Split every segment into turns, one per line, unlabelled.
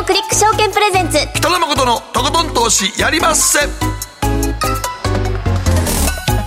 GMO クリック証券プレゼンツ。
北野誠のとことん投資やりまっせ。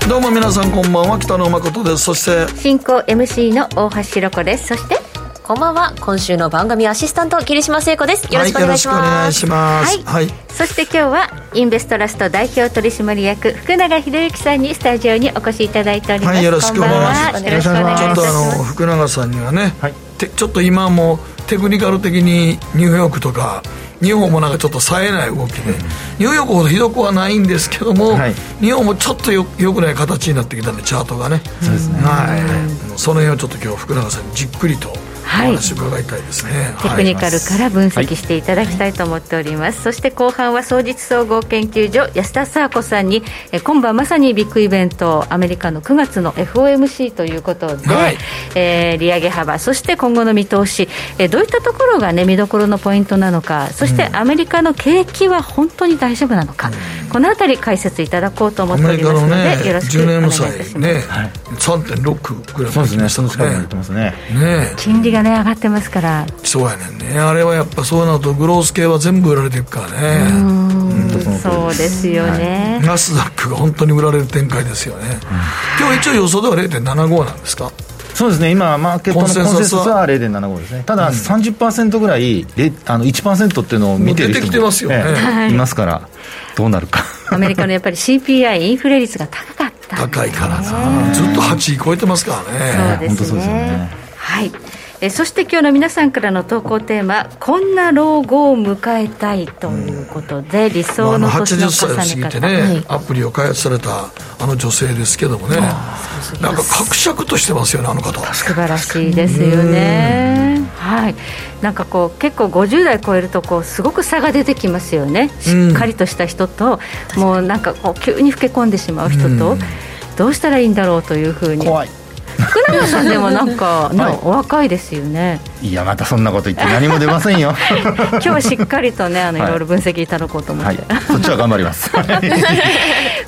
どうも皆さんこんばんは北野誠です。そして
進行 MC の大橋ひろ子です。そして
こんばんは今週の番組アシスタント桐島聖子です。よろしくお願いします、
はい、よろしくお願いします。
はい、そして今日はインベストラスト代表取締役福永博之さんにスタジオにお越しいただいております、はい、
よろしくお願いします。
よろしくお願いします。
ちょっとあの福永さんにはね、はい、ちょっと今もテクニカル的にニューヨークとか日本もなんかちょっと冴えない動きで、ニューヨークほどひどくはないんですけども、はい、日本もちょっとよよくない形になってきたんでチャートがね。
そうですね、
はい、その辺をちょっと今日福永さんにじっくりとはい、お話伺いたいですね、
テクニカルから分析していただきたいと思っております、はい、そして後半は総実総合研究所安田佐和子さんにえ今晩まさにビッグイベントアメリカの9月の FOMC ということで、はい、えー、利上げ幅そして今後の見通し、えー、どういったところが、ね、見どころのポイントなのかそしてアメリカの景気は本当に大丈夫なのか、うん、このあたり解説いただこうと思っておりますので、ね、よろしくお願いいたします。ね、
はい、3.6ぐらい
そうですね、その近くにってますね。ね
金利がね上がってますから。
そうやねんね。あれはやっぱそうなるとグロース系は全部売られていくからね。
うん。そうですよね、
ナスダックが本当に売られる展開ですよね、今日一応予想では0.75なんですか？
そうですね、今、マーケットのコンセンサスは？0.75ですね、ただ30%ぐらい、あの1%っていうのを見てる
人も
てね、い。ますから、どうなるか。
アメリカのやっぱり CPI、インフレ率が高かった
高いからさ、ずっと8位超えてますから
ね。そうですね。はいえそして今日の皆さんからの投稿テーマこんな老後を迎えたいということで、うん、理想の年の重ね方、まあ、80歳
を過ぎてね、はい、アプリを開発されたあの女性ですけどもね。なんか格尺としてますよねあの方。
素晴らしいですよね。はい。なんかこう結構50代超えるとこうすごく差が出てきますよね。しっかりとした人と、うん、もうなんかこう急に老け込んでしまう人と、うん、どうしたらいいんだろうというふうに。
怖い
福永さんでもなんか、ね、はい、お若いですよね。
いやまたそんなこと言って何も出ませんよ。
今日はしっかりとねあの、い、ろいろ分析いただこうと思って、
はい、そっちは頑張ります。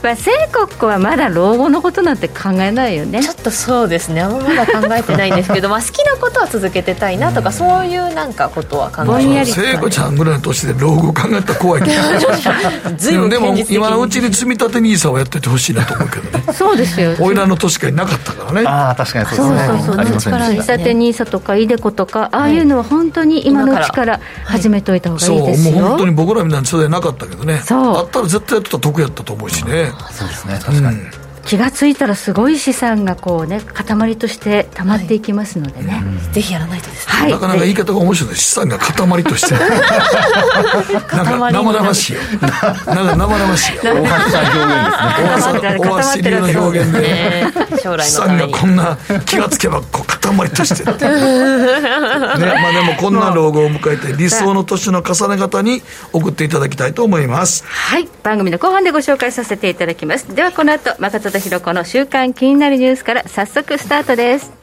まあ、聖国はまだ老後のことなんて考えないよね。
ちょっとそうですね。あんままだ考えてないんですけど まあ好きなことは続けてたいなとか、そういうなんかことは考えて
ます。聖子ちゃんぐらいの年で老後考えたら怖いけど。でも今のうちに積み立て NISA をやっててほしいなと思うけどね。
そうですよ。
おいらの年からなかったからね。
ああ確かにそうですね。そうそう
そう。積立 NISA とかイデコとかああいうのは本当に今のうちから始めといた方がいいですよ、
そうもう本当に僕らみたいな世代なかったけどね。あったら絶対やってたら得やったと思うしね。
そうですね確かに、うん
気が付いたらすごい資産がこうね塊としてたまっていきますのでね、はい。
うん、ぜひやらないとですね、
はい、なかなか言い方が面白いです資産が塊として。なんか生々しいよ。なんか生々しいよ。大橋
さん表現ですね。
大橋流の表現で、将来資産がこんな気がつけばこう塊として ねまあでもこんな老後を迎えて理想の年の重ね方に送っていただきたいと思います。
はい。番組の後半でご紹介させていただきます。ではこの後誠とひろ子の週刊気になるニュースから早速スタートです。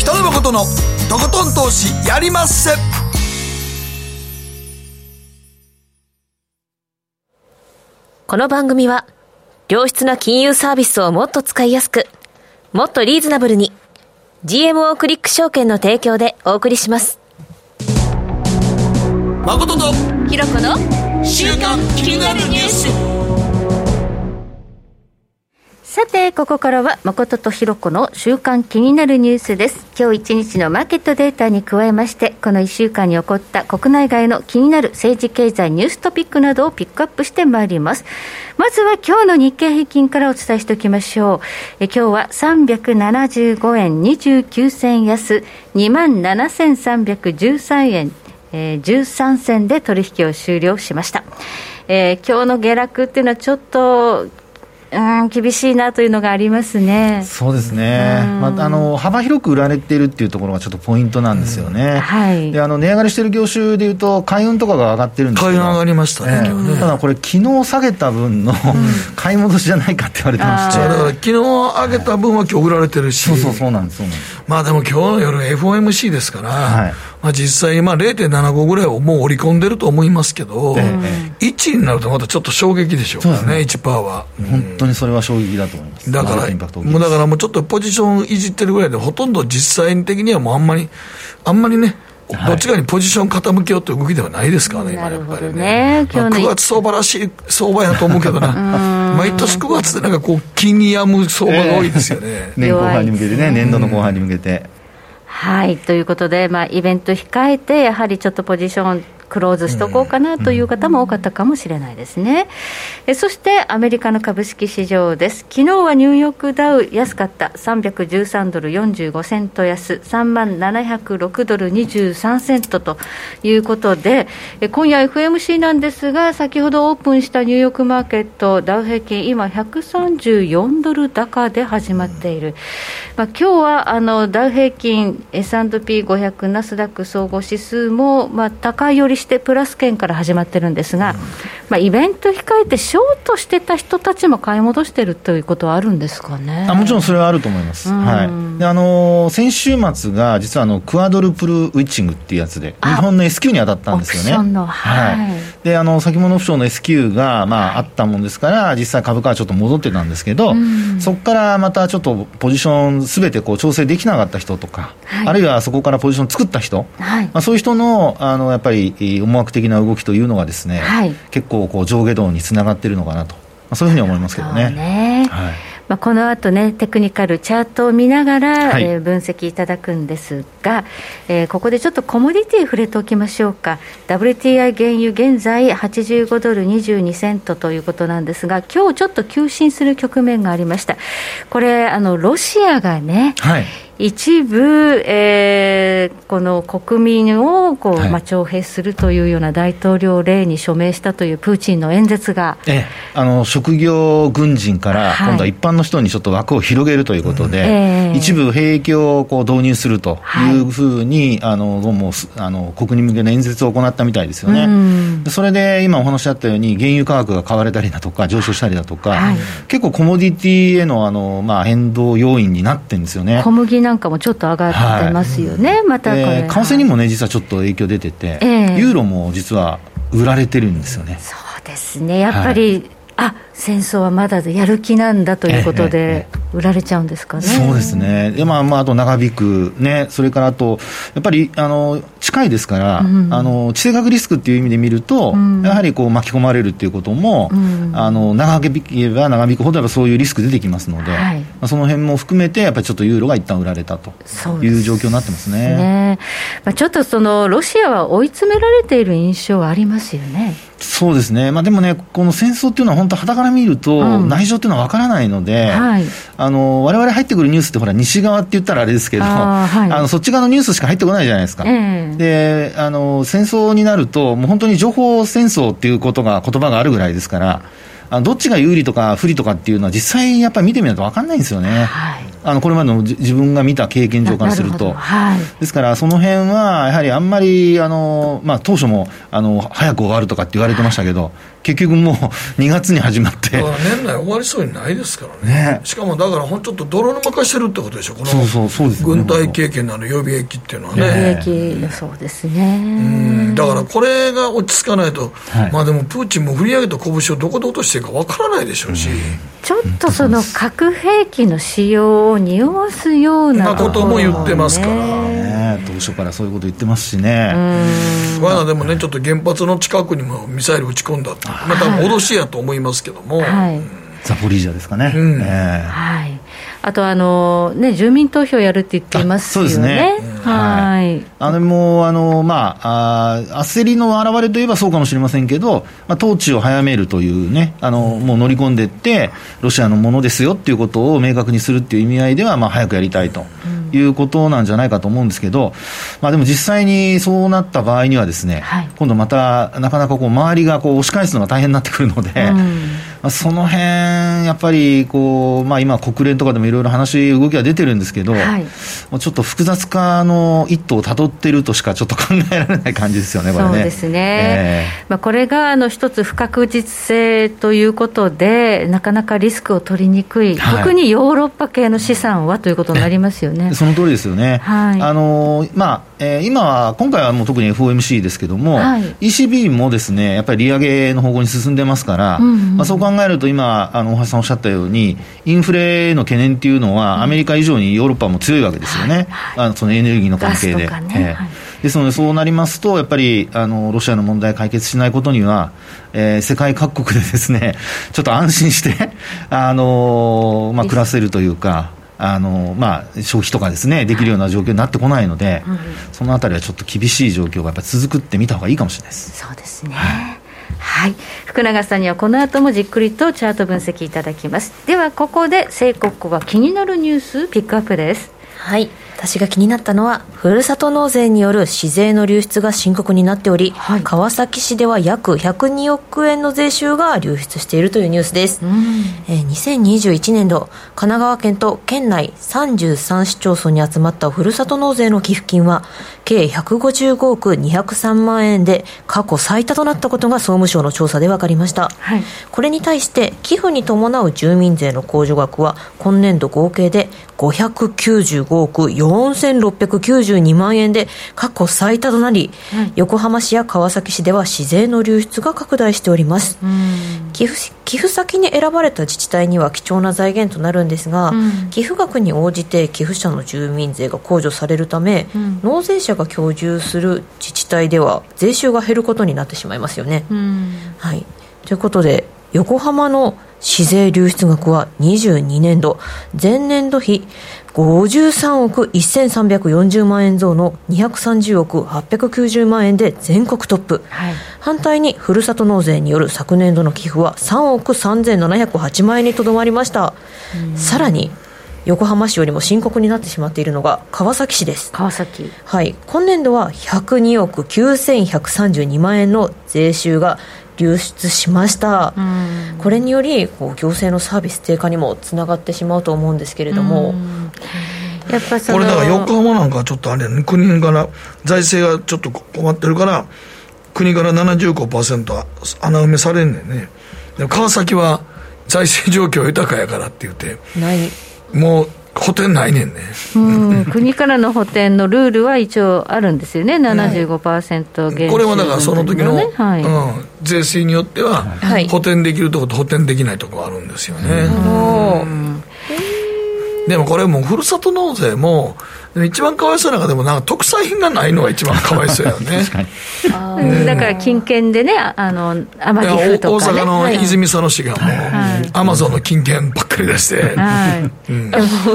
北野誠のとことん投資やりまっせ。
この番組は良質な金融サービスをもっと使いやすくもっとリーズナブルに GMO クリック証券の提供でお送りします。
誠と
ひろ子の
週刊気になるニュース
さて、ここからは誠とひろ子の週刊気になるニュースです。今日一日のマーケットデータに加えまして、この1週間に起こった国内外の気になる政治経済ニューストピックなどをピックアップしてまいります。まずは今日の日経平均からお伝えしておきましょう。え今日は375円29銭安、2万7313円えー、13銭で取引を終了しました。えー、今日の下落っていうのはちょっとうん厳しいなというのがありますね。
そうですね、まあ、あの幅広く売られているっていうところがちょっとポイントなんですよね、はい、であの値上がりしている業種でいうと、海運とかが上がってるんですけ
ど、海運上がりましたね、えー、
ただこれ、昨日下げた分の、買い戻しじゃないかって言われてまして、
だから昨日上げた分は今日売られてるし、
そうそうそうなんです、そうなんです。
まあでも今日の夜、FOMC ですから、はいまあ、実際にまあ0.75ぐらいをもう織り込んでると思いますけど、ええ、1になるとまたちょっと衝撃でしょうからね、ね。1%は、
本当にそれは衝撃だと思います。
だから、もうだからもうちょっとポジションいじってるぐらいで、ほとんど実際的にはもうあんまり、あんまりね、どっちかにポジション傾けようという動きではないですからね、今やっぱりね。まあ、9月相場らしい相場やと思うけどな、毎年9月でなんかこう、気に病む相場が多いですよね。
年後半に向けてね、年度の後半に向けて。
はい。ということで、まあ、イベント控えて、やはりちょっとポジションクローズしとこうかなという方も多かったかもしれないですね。えそしてアメリカの株式市場です。昨日はニューヨークダウ安かった313ドル45セント安3万706ドル23セントということで、え今夜 FMC なんですが、先ほどオープンしたニューヨークマーケットダウ平均今134ドル高で始まっている。まあ今日はあのダウ平均 S&P500 ナスダック総合指数もまあ高いよりしてプラス圏から始まってるんですが、まあ、イベント控えてショートしてた人たちも買い戻してるということはあるんですかね。
あもちろんそれはあると思います、はい。であのー、先週末が実はあのクアドルプルウィッチングっていうやつで、日本の S q に当たったんですよね。はい、であの先物オプションの S q が、まあ、あったもんですから、実際株価はちょっと戻ってたんですけど、そこからまたちょっとポジションすべてこう調整できなかった人とか、はい、あるいはそこからポジション作った人、はい、まあ、そういう人のあのやっぱり思惑的な動きというのがですね、はい、結構こう上下動につながっているのかなと、まあ、そういうふうに思いますけどね。ね
はいまあ、この後ね、テクニカルチャートを見ながら、はい、えー、分析いただくんですが、えー、ここでちょっとコモディティ触れておきましょうか。WTI 原油現在85ドル22セントということなんですが、今日ちょっと急進する局面がありました。これ、あの、ロシアがね、はい一部、えー、この国民をこう、はい、まあ、徴兵するというような大統領令に署名したというプーチンの演説が、
ええ、あの職業軍人から、今度は一般の人にちょっと枠を広げるということで、はい、一部兵役をこう導入するというふうに、はい、あのどうもあの国に向けの演説を行ったみたいですよね。それで今お話あったように、原油価格が買われたりだとか、上昇したりだとか、結構コモディティへのあの、まあ、変動要因になってるんですよね。
小麦なんかもちょっと上がってますよね、はい、またこれ、
えー、為替にもね、実はちょっと影響出てて、えー、ユーロも実は売られてるんですよね。
そうですね。やっぱり、はい、あ戦争はまだやる気なんだということで、売られちゃうんですかね。
そうですね。で、まあ、まあ、あと長引く、ね、それからあと、やっぱり、あの、近いですから、うん、あの、地政学リスクっていう意味で見ると、うん、やはりこう巻き込まれるっていうことも、うん、あの、長引けば長引くほど、そういうリスク出てきますので、はい、まあ、その辺も含めて、やっぱりちょっとユーロが一旦売られたという状況になってますね。すね
まあ、ちょっとその、ロシアは追い詰められている印象はありますよね。
そうですね、まあ、でもね、この戦争っていうのは、本当、はたから見ると、内情っていうのは分からないので、われわれ入ってくるニュースって、ほら、西側って言ったらあれですけど、あ、はい、のそっち側のニュースしか入ってこないじゃないですか。えー、であの、戦争になると、もう本当に情報戦争っていうことが、言葉があるぐらいですから。あのどっちが有利とか不利とかっていうのは、実際やっぱり見てみないと分かんないんですよね。はいあのこれまでの自分が見た経験上からすると、はい、ですからその辺はやはりあんまりあの、まあ、当初もあの早く終わるとかって言われてましたけど、結局もう2月に始まって。だ
から年内終わりそうにないですからね、ね。しかもだからちょっと泥沼化してるってことでしょ、このそうそうそうです、ね、軍隊経験のある予備役っていうのはね、
予備役、そうですね。
だからこれが落ち着かないと、はい、まあでもプーチンも振り上げた拳をどこで落としていいかわからないでしょうし。
ちょっとその核兵器の使用を匂わすような
ことも言ってますから、
ね、当初からそういうこと言ってますしね、
まだでもね、ちょっと原発の近くにもミサイル撃ち込んだまた脅しやと思いますけども、はい、
ザポリージャですかね。うん。えー、はい。
あとあの、ね、住民投票やるって言っていますよね。そうですね。
はい、あのもうあの、まあ、あ焦りの表れといえばそうかもしれませんけど、まあ、統治を早めるというね、あのもう乗り込んでいって、ロシアのものですよっていうことを明確にするっていう意味合いでは、まあ、早くやりたいと。いうことなんじゃないかと思うんですけど、まあ、でも実際にそうなった場合にはですね、はい、今度またなかなかこう周りがこう押し返すのが大変になってくるので、うん。まあ、その辺やっぱりこう、まあ、今、国連とかでもいろいろ話、動きが出てるんですけど、はい、もうちょっと複雑化の一途をたどってるとしかちょっと考えられない感じですよね、これね。
そうですね、えー、まあ、これがあの一つ不確実性ということで、なかなかリスクを取りにくい、はい、特にヨーロッパ系の資産はということになりますよね。
その通りですよね。はい、あのまあえー、今は、今回はもう特に FOMC ですけども、はい、ECB もですね、やっぱり利上げの方向に進んでますから、うんうん、まあ、そう考えると今、あの大橋さんおっしゃったように、インフレの懸念っていうのは、アメリカ以上にヨーロッパも強いわけですよね、はい、あのそのエネルギーの関係で。ね。えー、ですので、そうなりますと、やっぱりあのロシアの問題解決しないことには、えー、世界各国でですね、ちょっと安心してあのまあ、暮らせるというか。あのまあ、消費とかですねできるような状況になってこないので、はい、そのあたりはちょっと厳しい状況がやっぱ続くって見たほうがいいかもしれないです。
そうですね、はい。はい、福永さんにはこの後もじっくりとチャート分析いただきます。ではここで聖国は気になるニュースピックアップです。
はい私が気になったのは、ふるさと納税による市税の流出が深刻になっており、はい、川崎市では約102億円の税収が流出しているというニュースです。えー、2021年度、神奈川県と県内33市町村に集まったふるさと納税の寄付金は、計155億203万円で過去最多となったことが総務省の調査で分かりました。はい、これに対して、寄付に伴う住民税の控除額は、今年度合計で595億4692万円で過去最多となり、はい、横浜市や川崎市では市税の流出が拡大しております。寄付寄付先に選ばれた自治体には貴重な財源となるんですが、寄付額に応じて寄付者の住民税が控除されるため、うん、納税者が居住する自治体では税収が減ることになってしまいますよね。はい、ということで横浜の市税流出額は22年度。前年度比53億1340万円増の230億890万円で全国トップ、はい、反対にふるさと納税による昨年度の寄付は3億3708万円にとどまりました。さらに横浜市よりも深刻になってしまっているのが川崎市です。
川崎。
はい。今年度は102億9132万円の税収が流出しました、これによりこう行政のサービス低下にもつながってしまうと思うんですけれども、
やっぱこれだから横浜なんかちょっとあれやね国から財政がちょっと困ってるから国から75%穴埋めされんねんね。でも川崎は財政状況豊かやからって言ってない。もう補填ないねんね、
うん、国からの補填のルールは一応あるんですよね、75%減、
これはだからその時の、ねはい、うん、税制によっては、はい、補填できるところと補填できないところあるんですよね。うん。でもこれもふるさと納税も一番かわいそうなのがでもなんか特産品がないのが一番かわいそうやよね。
だから金券でねあの天城府と
か、ね、大阪の泉佐野市がもう、はい、アマゾンの金券ばっかり出して、はい。うん、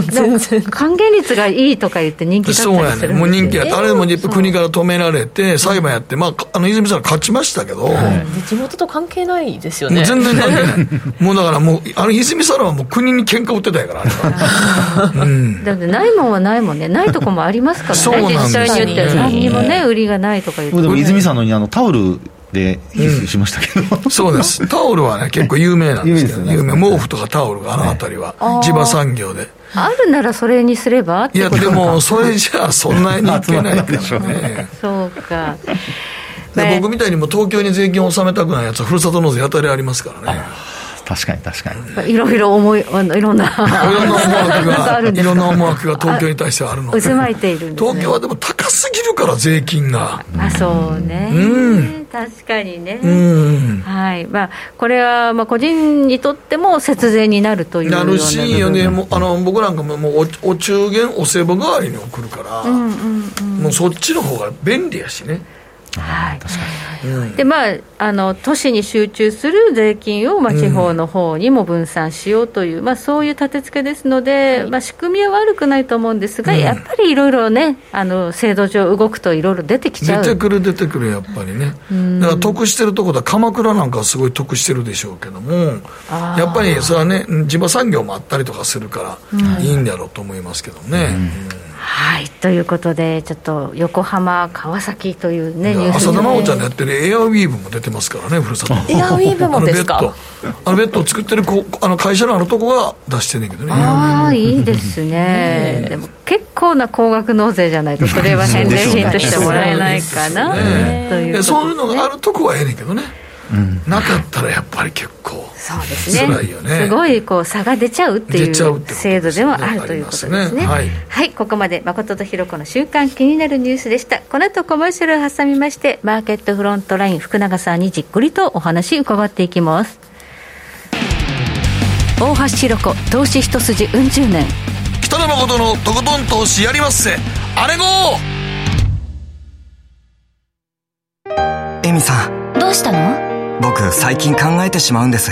全然。還元率がいいとか言って人気だったりするんですそうやね。
もう人気やって、あれもやっぱ国から止められて裁判やって、まあ、あの泉佐野勝ちましたけど、はい、
地元と関係ないですよね。
全然関係ない。もうだからもうあの泉佐野はもう国に喧嘩売ってたやから
うん、だってないもんはないもんね。ないとこもありますからね、自治体によっては、何にもね、売りがないとか言って、
で。も泉さんのにあのタオルでしましたけど、
うん、そうです、タオルはね、結構有名なんですよ、ね、有名。毛布とかタオルがあの辺りは、地場産業で。
あるならそれにすれば
いや、でも、それじゃあ、そんなにいけないでしょうね。
そうか。
で僕みたいにも東京に税金を納めたくないやつはふるさと納税やたりありますからね。
確かに確か
に。いろいろ思いいろんないろんな思
惑がいろんな思惑が東京に対してあるの。
渦巻いている、
ね、東京はでも高すぎるから税金が。
あそうね、うん、確かにね、うん、はい。まあ、これはまあ個人にとっても節税になるという
なるしよねもあの僕なんかももうおお中元お歳暮代わりに送るから、うんうんうん、もうそっちの方が便利やしね
はい、でまああの都市に集中する税金を、まあ、地方の方にも分散しようという、うん、まあ、そういう立て付けですので、はい、まあ、仕組みは悪くないと思うんですが、うん、やっぱりいろいろねあの制度上動くといろいろ出てきちゃ
う。出てくる出てくるやっぱりね、だから得してるところは鎌倉なんかはすごい得してるでしょうけどもやっぱりそれはね地場産業もあったりとかするからいいんだろうと思いますけどね。
うんはいということで、ちょっと横浜、川崎というね、
ニュース浅田真央ちゃんのやってるエアウィーヴも出てますからね、ふるさと。
エアウィーヴもですか？
あのベッド。を作ってるこあの会社のあるとこが出してんねんけどね
ああいいですね。でも結構な高額納税じゃないとそれは返礼品としてもらえないかな、
ね、というそういうのがあるとこはええねんけどね、うん、なかったらやっぱり結構
そうですね。すごいこう差が出ちゃうっていう制度でもあるということですね、ね、はい、はい、ここまで誠とひろ子の週間気になるニュースでした。この後コマーシャルを挟みましてマーケットフロントライン福永さんにじっくりとお話伺っていきます。大橋ひろ子投資一筋うん十年。
北野誠のとことん投資やりまっせ。あれご
エミさん。
どうしたの？
僕最近考えてしまうんです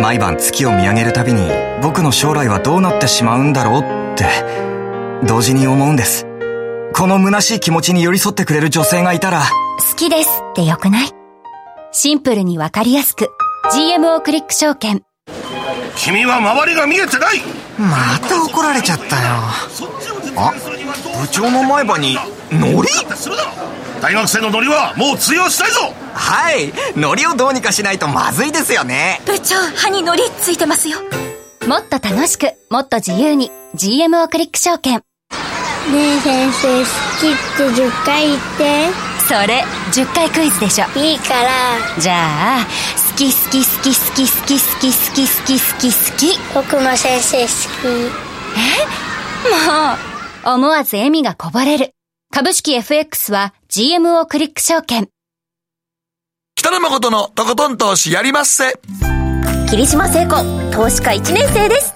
毎晩月を見上げるたびに僕の将来はどうなってしまうんだろうって同時に思うんです。この虚しい気持ちに寄り添ってくれる女性がいたら。
好きですってよくない？シンプルにわかりやすく。GMO クリック証券。
君は周りが見えてない。
また怒られちゃったよ。
あ部長の前歯にノリ大学生のノリはもう通用したいぞ！
はいノリをどうにかしないとまずいですよね。
部長歯にノリついてますよ。もっと楽しくもっと自由に GMO クリック証券。ね
え先生好きって10回言って。
それ10回クイズでしょ。
いいから。
じゃあ好き好き好き好き好き好き好き好き好き好き。
僕も先生好き。え？
もう思わず笑みがこぼれる株式 FX は GMO クリック証券。
北野誠のとことん投資やりまっせ。
霧島聖子投資家1年生です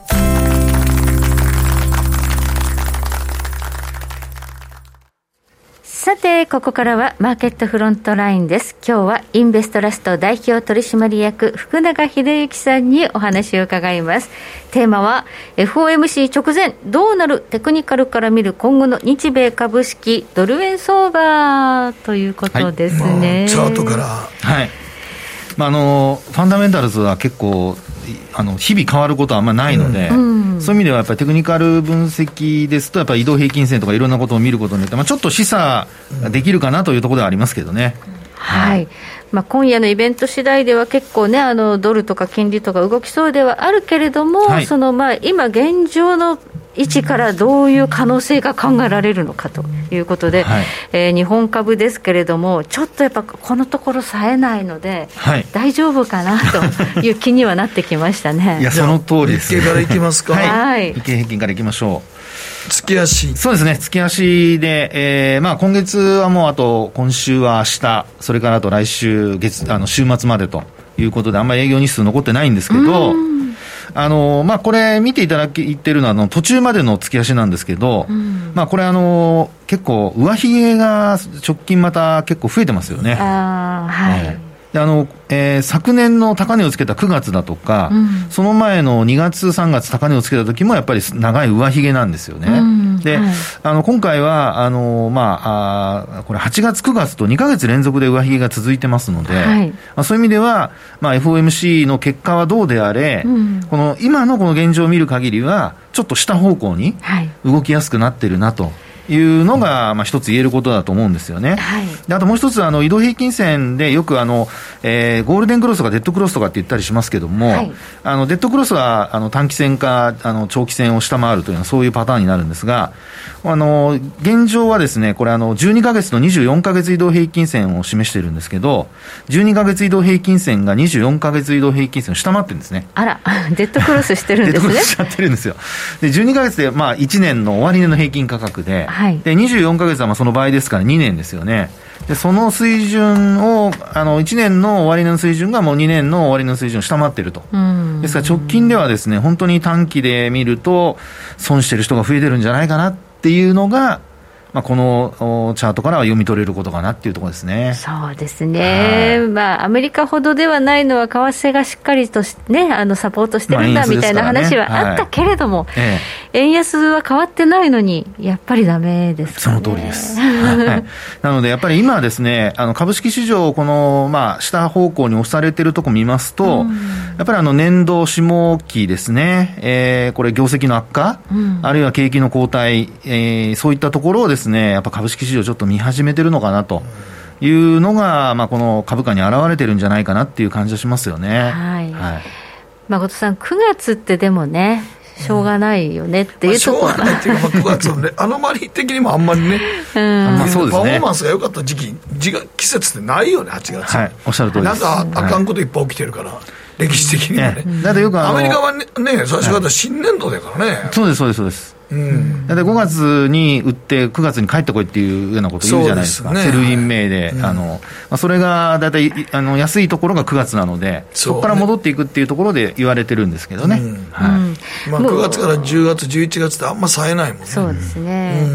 さて、ここからはマーケットフロントラインです。今日はインベストラスト代表取締役福永秀幸さんにお話を伺います。テーマは FOMC 直前どうなるテクニカルから見る今後の日米株式ドル円相場ということですね。はい、
チャートから。
はい。まあ、あのファンダメンタルズは結構あの日々変わることはあんまりないので、うん、そういう意味ではやっぱりテクニカル分析ですと、やっぱり移動平均線とかいろんなことを見ることによって、まあ、ちょっと示唆できるかなというところではありますけどね。
はい、まあ、今夜のイベント次第では結構ね、あのドルとか金利とか動きそうではあるけれども、はい、そのまあ今現状の位置からどういう可能性が考えられるのかということで、はい、えー、日本株ですけれども、ちょっとやっぱこのところ冴えないので、はい、大丈夫かなと いう気にはなってきましたね。
いや、その通りです。
日経からいきますか。
はい。
日経平均からいきましょ
う。月足
そうですね、月足で、えーまあ、今月はもうあと、今週は明日それからあと来週月あの週末までということで、あんまり営業日数残ってないんですけど、あのまあ、これ、見ていただいてるのはあの途中までの月足なんですけど、うん、まあ、これあの、結構、上髭が直近また結構増えてますよね。
あはい、
はい。であのえー、昨年の高値をつけた9月だとか、うん、その前の2月、3月、高値をつけた時もやっぱり長い上髭なんですよね。うん、で、はい、あの今回はあの、まあ、あこれ8月、9月と2か月連続で上髭が続いてますので、はい、まあ、そういう意味では、まあ、FOMC の結果はどうであれ、うん、この今のこの現状を見る限りは、ちょっと下方向に動きやすくなってるなと。はいいうのが、まあ、一つ言えることだと思うんですよね。はい、あともう一つ、あの移動平均線でよくあの、えー、ゴールデンクロスとかデッドクロスとかって言ったりしますけども、はい、あのデッドクロスはあの短期線かあの長期線を下回るというのはそういうパターンになるんですが、あの現状はですね、これあの、12か月と24か月移動平均線を示しているんですけど、12か月移動平均線が24か月移動平均線を下回ってるんですね。
あら、デッドクロスしてるんですね。デッドクロス
しちゃってるんですよ。で、12か月で、まあ、1年の終値の平均価格で、はい、で24か月はまあその場合ですから2年ですよね。でその水準を、あの1年の終値の水準がもう2年の終値の水準を下回っていると、ですから直近ではですね本当に短期で見ると、損してる人が増えてるんじゃないかなっていうのが、まあ、このチャートからは読み取れることかなっていうところですね。
そうですね、まあ、アメリカほどではないのは、為替がしっかりとね、あのサポートしてるんだみたいな話はあったけれども、はい円安は変わってないのに、やっぱりだめです、
ね、その通りです。はい、なので、やっぱり今ですね、あの株式市場、この、まあ、下方向に押されてるとこ見ますと、やっぱりあの年度下期ですね、えー、これ、業績の悪化、うん、あるいは景気の後退、えー、そういったところをですね、やっぱ株式市場ちょっと見始めてるのかなと。いうのが、まあ、この株価に表れてるんじゃないかなっていう感じがしますよね。
はい、はい誠さん、9月ってでもね、しょうがないよねっていうところ、
まあ、しょうがないっていうか、まあ、9月のね、アノマリー的にもあんまりね、うん、まあそうですね、パフォーマンスが良かった時期、季節ってないよね、8月。
はい、おっしゃる通り
なんかあかんこといっぱい起きてるから。はい歴史的にはね。
だってよく
アメリカはね、ね最初から新年度だからね。
そうです、そうです、そうです。うん、だって5月に売って、9月に帰ってこいっていうようなこと言うじゃないですか、すね、セルイン名で、うん、あのまあ、それが大体あの安いところが9月なので、そこから戻っていくっていうところで言われてるんですけどね、うん。はい。
まあ、9月から10月、11月ってあんま冴えないもんね。
そうですね、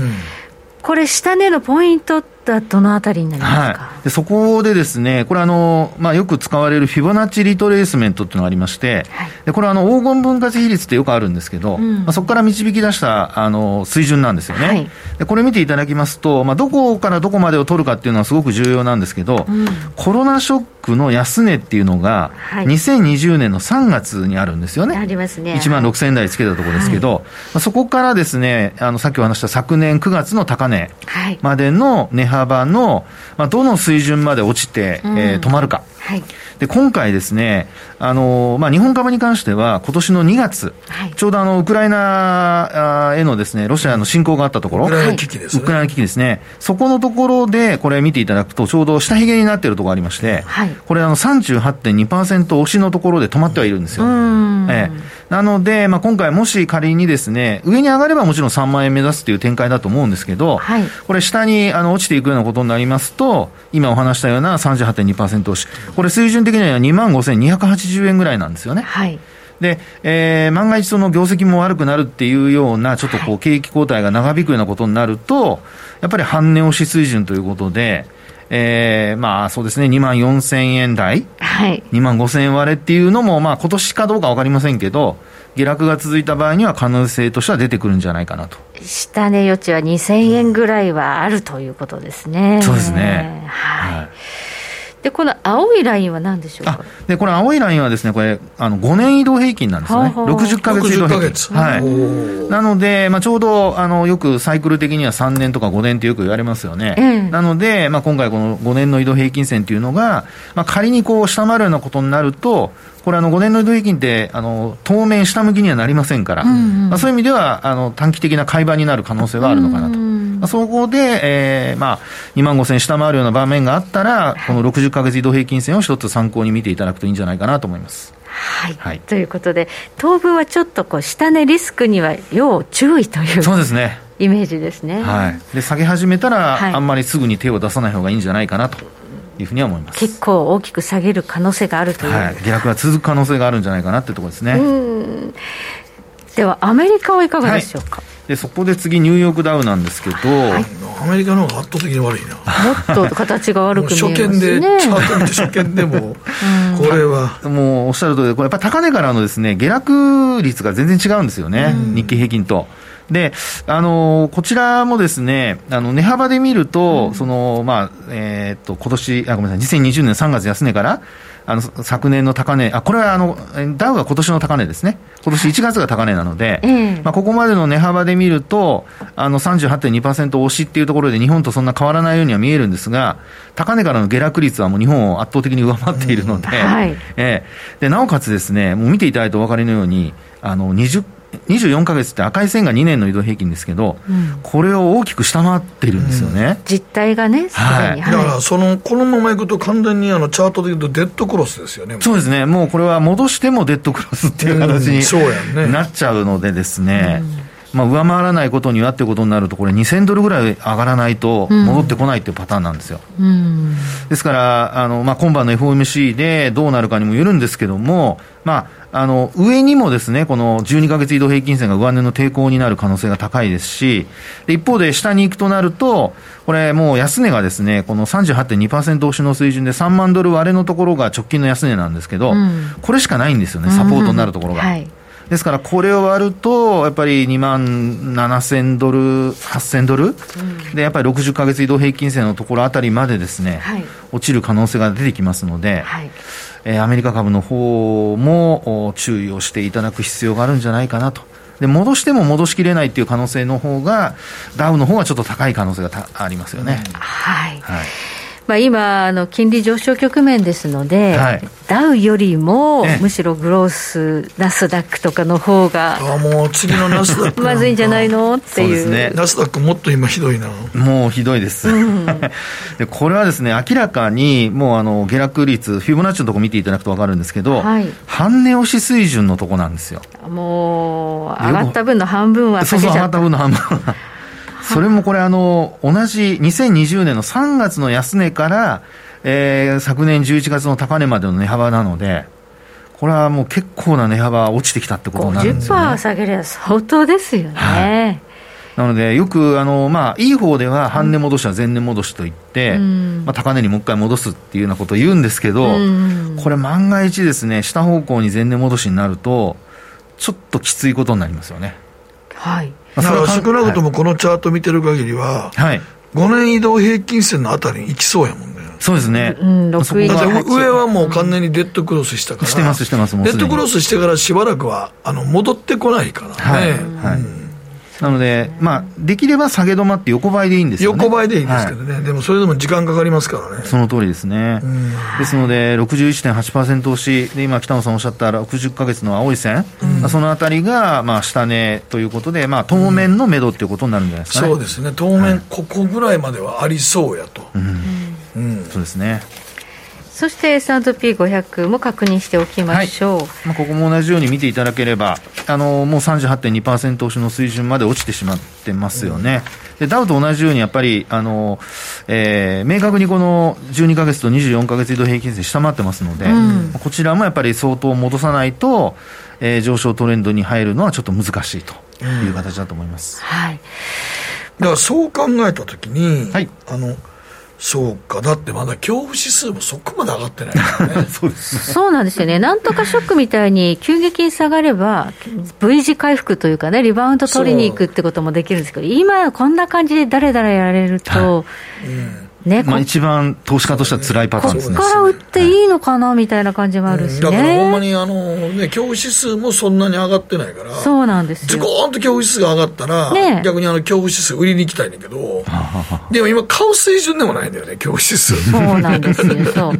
これ、下値のポイントってはどのあたりになりますか、
はい、でそこでですね、これあの、まあ、よく使われるフィボナッチリトレースメントっていうのがありまして、はい、でこれあの黄金分割比率ってよくあるんですけど、うん、まあ、そこから導き出したあの水準なんですよね、はい、でこれ見ていただきますと、まあ、どこからどこまでを取るかっていうのはすごく重要なんですけど、うん、コロナショックの安値っていうのが、2020年の3月にあるんですよね、
ありますね。
1万6000円台つけたところですけど、まあ、そこからですねあのさっきお話した昨年9月の高値までの値幅の、まあ、どの水準まで落ちて、えー、止まるか。はいで今回ですね、あのまあ、日本株に関しては、今年の2月、はい、ちょうどあのウクライナへのですねロシアの侵攻があったところ、ウクライナ危機ですね、ウクライナ危機ですね、そこのところで、これ見ていただくと、ちょうど下髭になっているところがありまして、はい、これあの38.2%押しのところで止まってはいるんですよ。ええ、なので、まあ、今回、もし仮にですね、上に上がればもちろん3万円目指すという展開だと思うんですけど、はい、これ、下にあの落ちていくようなことになりますと、今お話したような38.2%押し、これ、水準的には2万5280円ぐらいなんですよね。はいで、えー、万が一その業績も悪くなるっていうような、ちょっとこう、景気後退が長引くようなことになると、やっぱり半値押し水準ということで、えー、まあそうですね、2万4000円台、はい、2万5000円割れっていうのも、まあ今年かどうか分かりませんけど、下落が続いた場合には可能性としては出てくるんじゃないかなと。
下値余地は2000円ぐらいはあるということですね。
そうですね。
はい、はいでこの青いラインは何でしょうか？
でこの青いラインはですねこれあの5年移動平均なんですね、はあはあ、60か月移動平均、はい、なので、まあ、ちょうどあのよくサイクル的には3年とか5年ってよく言われますよね、えなので、まあ、今回、この5年の移動平均線っていうのが、まあ、仮にこう下回るようなことになると、これあの5年の移動平均ってあの当面下向きにはなりませんから、うんうん、まあ、そういう意味ではあの短期的な買い場になる可能性はあるのかなと。まあ、そこで、えーまあ、2万5000下回るような場面があったら、この60か月移動平均線を一つ参考に見ていただくといいんじゃないかなと思います。
はい、はい、ということで、当分はちょっとこう下値リスクには要注意という
そうですね。
イメージですね、
はい、で下げ始めたら、はい、あんまりすぐに手を出さない方がいいんじゃないかなというふうには思います。
結構大きく下げる可能性があるという、はい、
下落が続く可能性があるんじゃないかなというところですね。
ではアメリカはいかがでしょうか、はい。
でそこで次、ニューヨークダウなんですけど、はい、
アメリカの方が圧倒的に悪いな、
もっと形が悪く見え
ますね、初見で、チャート見て、初見でも、これは。
もうおっしゃる通りで、これやっぱり高値からのですね下落率が全然違うんですよね、日経平均と。で、あのこちらもですね、あの値幅で見ると、うん、そのまあえー、っと今年あごめんなさい、2020年3月安値からあの昨年の高値、あこれはあのダウが今年の高値ですね、今年1月が高値なので、まあ、ここまでの値幅で見ると、あの38.2%押しっていうところで、日本とそんな変わらないようには見えるんですが、高値からの下落率はもう日本を圧倒的に上回っているので、はい、えー、でなおかつですね、もう見ていただいてお分かりのように、あの20 24か月って赤い線が2年の移動平均ですけど、うん、これを大きく下回っているんですよね、
うん、実態がね、
はい、だからその、このままいくと、完全にあのチャートでいうと、デッドクロスですよね
そうですね、もうこれは戻してもデッドクロスっていう形になっちゃうのでですね。まあ、上回らないことにはってことになると、これ、2000ドルぐらい上がらないと戻ってこないっていうパターンなんですよ。うん、ですから、あのまあ、今晩の FOMC でどうなるかにもよるんですけども、まあ、あの上にもですねこの12か月移動平均線が上値の抵抗になる可能性が高いですし、で一方で下に行くとなると、これ、もう安値がですねこの38.2%押しの水準で3万ドル割れのところが直近の安値なんですけど、うん、これしかないんですよね、サポートになるところが。うん。はいですから、これを割ると、やっぱり2万7000ドル、8000ドル、うん、で、やっぱり60か月移動平均線のところあたりまでですね、はい、落ちる可能性が出てきますので、はい。えー、アメリカ株の方も注意をしていただく必要があるんじゃないかなと。で戻しても戻しきれないっていう可能性の方がダウの方がちょっと高い可能性がありますよね。
はい、はいまあ、今あの、金利上昇局面ですので、はい、ダウよりも、むしろグロース、ナスダックとかの方が、
あもう次のナスダック
まずいんじゃないの？っていう、
ね、ナスダック、もっと今、ひどいな。
もうひどいです、うん、でこれはですね、明らかにもうあの下落率、フィボナッチのとこ見ていただくと分かるんですけど、はい、半値押し水準のとこなんですよ。
もう、上がった分の半分は
そうそう、上がった分の半分は。それもこれあの、同じ2020年の3月の安値から、えー、昨年11月の高値までの値幅なので、これはもう結構な値幅落ちてきたってことになるんですよ、ね、50%
下げれば相当ですよね。はい。
なので、よくあの、まあ、いい方では半値戻しは前値戻しといって、うん、まあ、高値にもう一回戻すっていうようなことを言うんですけど、うん、これ、万が一ですね、下方向に前値戻しになると、ちょっときついことになりますよね。
はい
だから少なくともこのチャート見てる限りは、はい、5年移動平均線のあたりに行きそうやもんね。
そうですね。う
ん、だって上
はもう完全にデッドクロスしたから。
してます、してます、
デッドクロスしてからしばらくは、あの、戻ってこないからね。はい。はい、
なので、まあ、できれば下げ止まって横ばいでいいんですよ、ね、
横ばいでいいんですけどね、はい、でもそれでも時間かかりますからね。
その通りですね。ですので、61.8%押し、で今、北野さんおっしゃった60か月の青い線、うん、そのあたりが、まあ、下値ということで、まあ、当面のめどっていうことになるんじゃないですか、
ね、そうですね、当面、ここぐらいまではありそうやと。うん、
うん、そうですね。
そして S&P500 も確認しておきましょう、はい、
まあ、ここも同じように見ていただければ、あのもう38.2%押しの水準まで落ちてしまってますよね。でダウと同じようにやっぱり、あのえー、明確にこの12か月と24か月移動平均線下回ってますので、うん、こちらもやっぱり相当戻さないと、えー、上昇トレンドに入るのはちょっと難しいという形だと思います。
うん、はい、
だからそう考えたときに、はい、あのそうか、だってまだ恐怖指数もそこまで上がってないからね。
そうです、ね、そうなんですよね、なんとかショックみたいに急激に下がれば、V 字回復というかね、リバウンド取りに行くってこともできるんですけど、今、こんな感じでだれだれやられると、はい、
うんね、まあ一番投資家としては辛いパターンですね。
ここから売っていいのかなみたいな感じもあるしね。だ
からほんまにあのね、恐怖指数もそんなに上がってないから。
そうなんですよ。
ズコーンと恐怖指数が上がったら、ね、逆にあの恐怖指数売りに行きたいんだけど、でも今買う水準でもないんだよね、恐怖指数。
そうなんですよ、そう。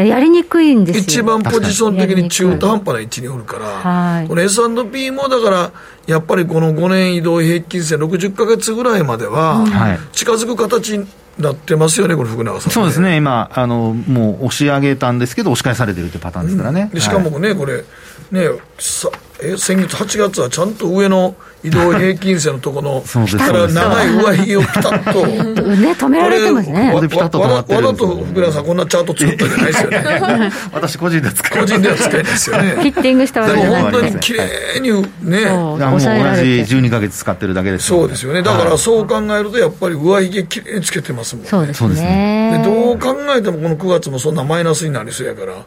やりにくいんですよ
一番ポジション的に中途半端な位置におるから、はい、この S&P もだから、やっぱりこの5年移動平均線60か月ぐらいまでは、近づく形になってますよね、これ、福永さん、
ね、そうですね、今あの、もう押し上げたんですけど、押し返されてるってパターンですからね。
うん、しかもね、はい、これ、ね、さえ先月8月はちゃんと上の移動平均線のところのから長い上髭をピタッと、
ね、止められてますね。
わざと福永さん、こんなチャート作ったんじゃないですよね。
私、個人で使
い。個人では使いですよね。
フィッティングしたわけじゃ
な本当に綺麗にね、
もう同じ12か月使ってるだけです
そうですよね、だからそう考えると、やっぱり上髭きれいにつけてますもんね。
そうですね。
でどう考えても、この9月もそんなマイナスになりそうやから。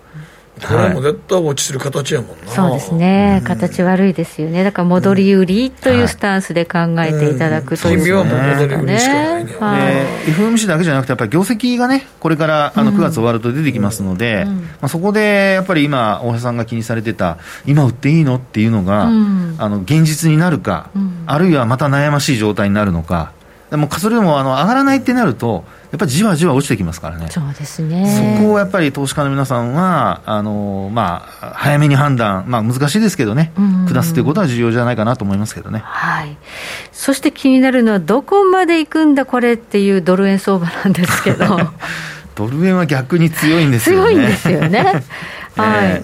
これも絶対落ちてる形やもんな、
そうですね、形悪いですよね、だから戻り売りというスタンスで考えていただくという、
うん、戻り売りしかないね、はい、
FOMC だけじゃなくて、やっぱり業績がね、これからあの9月終わると出てきますので、うん、まあ、そこでやっぱり今、大橋さんが気にされてた、今売っていいの？っていうのが、うん、あの現実になるか、あるいはまた悩ましい状態になるのか。でもそれでもあの上がらないってなると、やっぱりじわじわ落ちてきますからね、
そうですね。
そこをやっぱり投資家の皆さんは、あのまあ、早めに判断、まあ、難しいですけどね、下すということは重要じゃないかなと思いますけどね、
はい、そして気になるのは、どこまで行くんだ、これっていうドル円相場なんですけど。
ドル円は逆に強いんですよ
ね。強いんですよね。はい、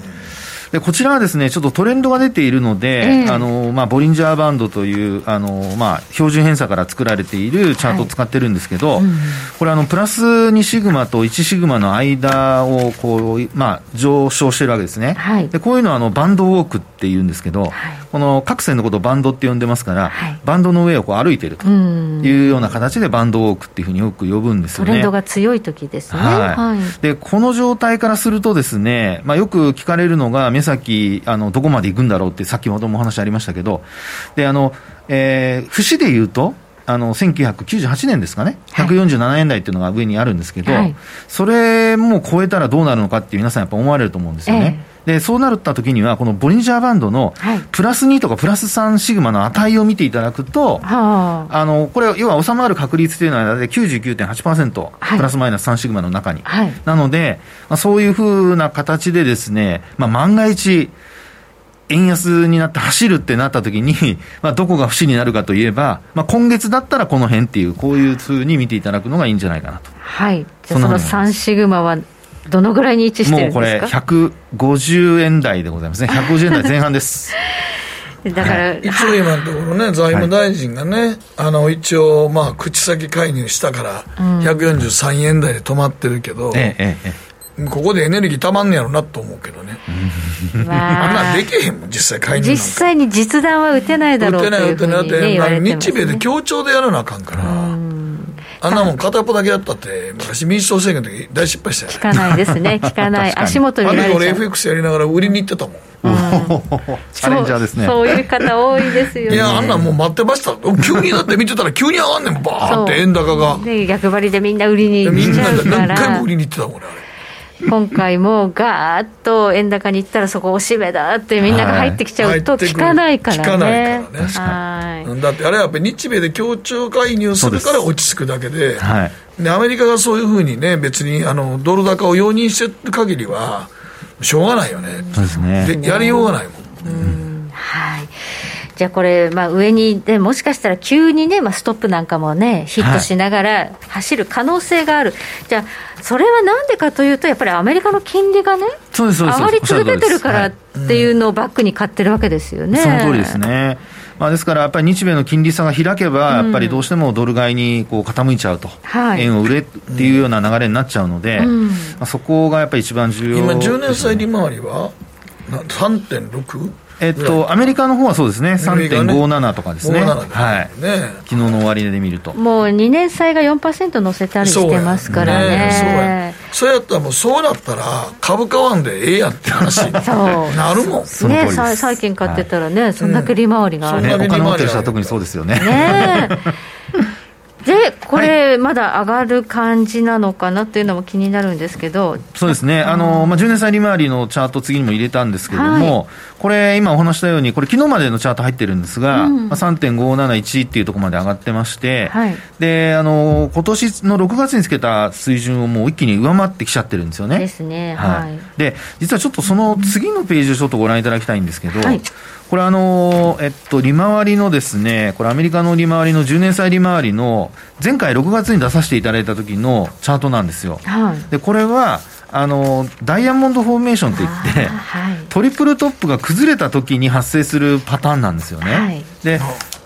でこちらはですねちょっとトレンドが出ているので、えー、あのまあ、ボリンジャーバンドというあの、まあ、標準偏差から作られているチャートを使ってるんですけど、はい。うん、これあの、プラス2シグマと1シグマの間をこう、まあ、上昇してるわけですね、はい、でこういうのはあのバンドウォークっていうんですけど、はい、この各線のことをバンドって呼んでますから、バンドの上をこう歩いてると。いうような形でバンドウォークっていうふうによく呼ぶんですよね。
トレンドが強い時ですね、はい。
でこの状態からするとですね、まあ、よく聞かれるのが先、あの、どこまで行くんだろうって、先ほどもお話ありましたけど、で、あの、えー、節で言うと、あの1998年ですかね、147円台っていうのが上にあるんですけど、はい、それも超えたらどうなるのかって皆さん、やっぱ思われると思うんですよね。えでそうなった時には、このボリンジャーバンドのプラス2とかプラス3シグマの値を見ていただくと、はい、あのこれ、要は収まる確率というのは大体99.8%、はい、プラスマイナス3シグマの中に。はい、なので、まあ、そういうふうな形でですね、まあ、万が一、円安になって走るってなった時に、まあ、どこが節になるかといえば、まあ、今月だったらこの辺っていう、こういうふうに見ていただくのがいいんじゃないかなと。
はい。じゃあその3シグマはどのぐらいに位置してるんですか？
もうこれ、150円台でございますね。150円台前半です。
だから、
一応今のところね、財務大臣がね、はい、あの一応、まあ、口先介入したから、143円台で止まってるけど、ええええここでエネルギーたまんねやろなと思うけどね、まあ、あんなできへんもん、実際、介
入実際に実弾は打てないだろう
打てない、打てない、打てない、日米で協調でやらなあかんから。あんなもん片っぽだけやったって、昔民主党政権の時大失敗したよ
ね。聞かないですね、聞かない。足元にあ
れ俺 FX やりながら売りに行ってたもん。
チャレンジャーですね。
そういう方多いですよね。
いやあんなんもう待ってました。急にだって見てたら急に上がんねん。バーって円高が。
で逆張りでみんな売りに行っちゃうから。
何回も売りに行ってたもんねあれ
今回もガーッと円高にいったらそこおしめだってみんなが入ってきちゃうと効かないからね。効かない
からね。はい、だってあれはやっぱり日米で協調介入するから落ち着くだけで、はい、でアメリカがそういうふうにね、別にあのドル高を容認してる限りは、しょうがないよね。
そうですね。
でやりようがないもん。
うんはいじゃあこれ、まあ、上に、ね、もしかしたら急にね、まあ、ストップなんかもね、ヒットしながら走る可能性がある、はい、じゃあ、それはなんでかというと、やっぱりアメリカの金利がね、上がり続けてるからっていうのをバックに買ってるわけですよね。
その通りですね。まあ、ですから、やっぱり日米の金利差が開けば、やっぱりどうしてもドル買いにこう傾いちゃうと、はい、円を売れっていうような流れになっちゃうので、うん、まあ、そこがやっぱり一番重要、
ね、今、10年債利回りは 3.6?
えっと、アメリカの方はそうですね、3.57とかですね、ね。はい、昨日の終値で見ると。
もう2年債が4%乗せたりしてますからね。
ねそうや。ったら、もうそうなったら、株買わんでええやって話。になるもん。
ね債券買ってたらね、そんだけ利回りがある、
ね、お金持ってる人は特にそうですよね。
ね で、これ、まだ上がる感じなのかなっていうのも気になるんですけど、
そうですね、あのまあ、10年債利回りのチャート、次にも入れたんですけれども、はい、これ、今お話したように、これ、昨日までのチャート入ってるんですが、うん、まあ、3.571っていうところまで上がってまして、はい、であの今年の6月につけた水準をもう一気に上回ってきちゃってるんですよね。
ですね。はい、
で実はちょっとその次のページをちょっとご覧いただきたいんですけど、はいこれあの、えっと、利回りのですね、これアメリカの利回りの10年債利回りの、前回6月に出させていただいた時のチャートなんですよ。はい、で、これは、あのダイヤモンドフォーメーションといって、はい、トリプルトップが崩れた時に発生するパターンなんですよね。はい、で、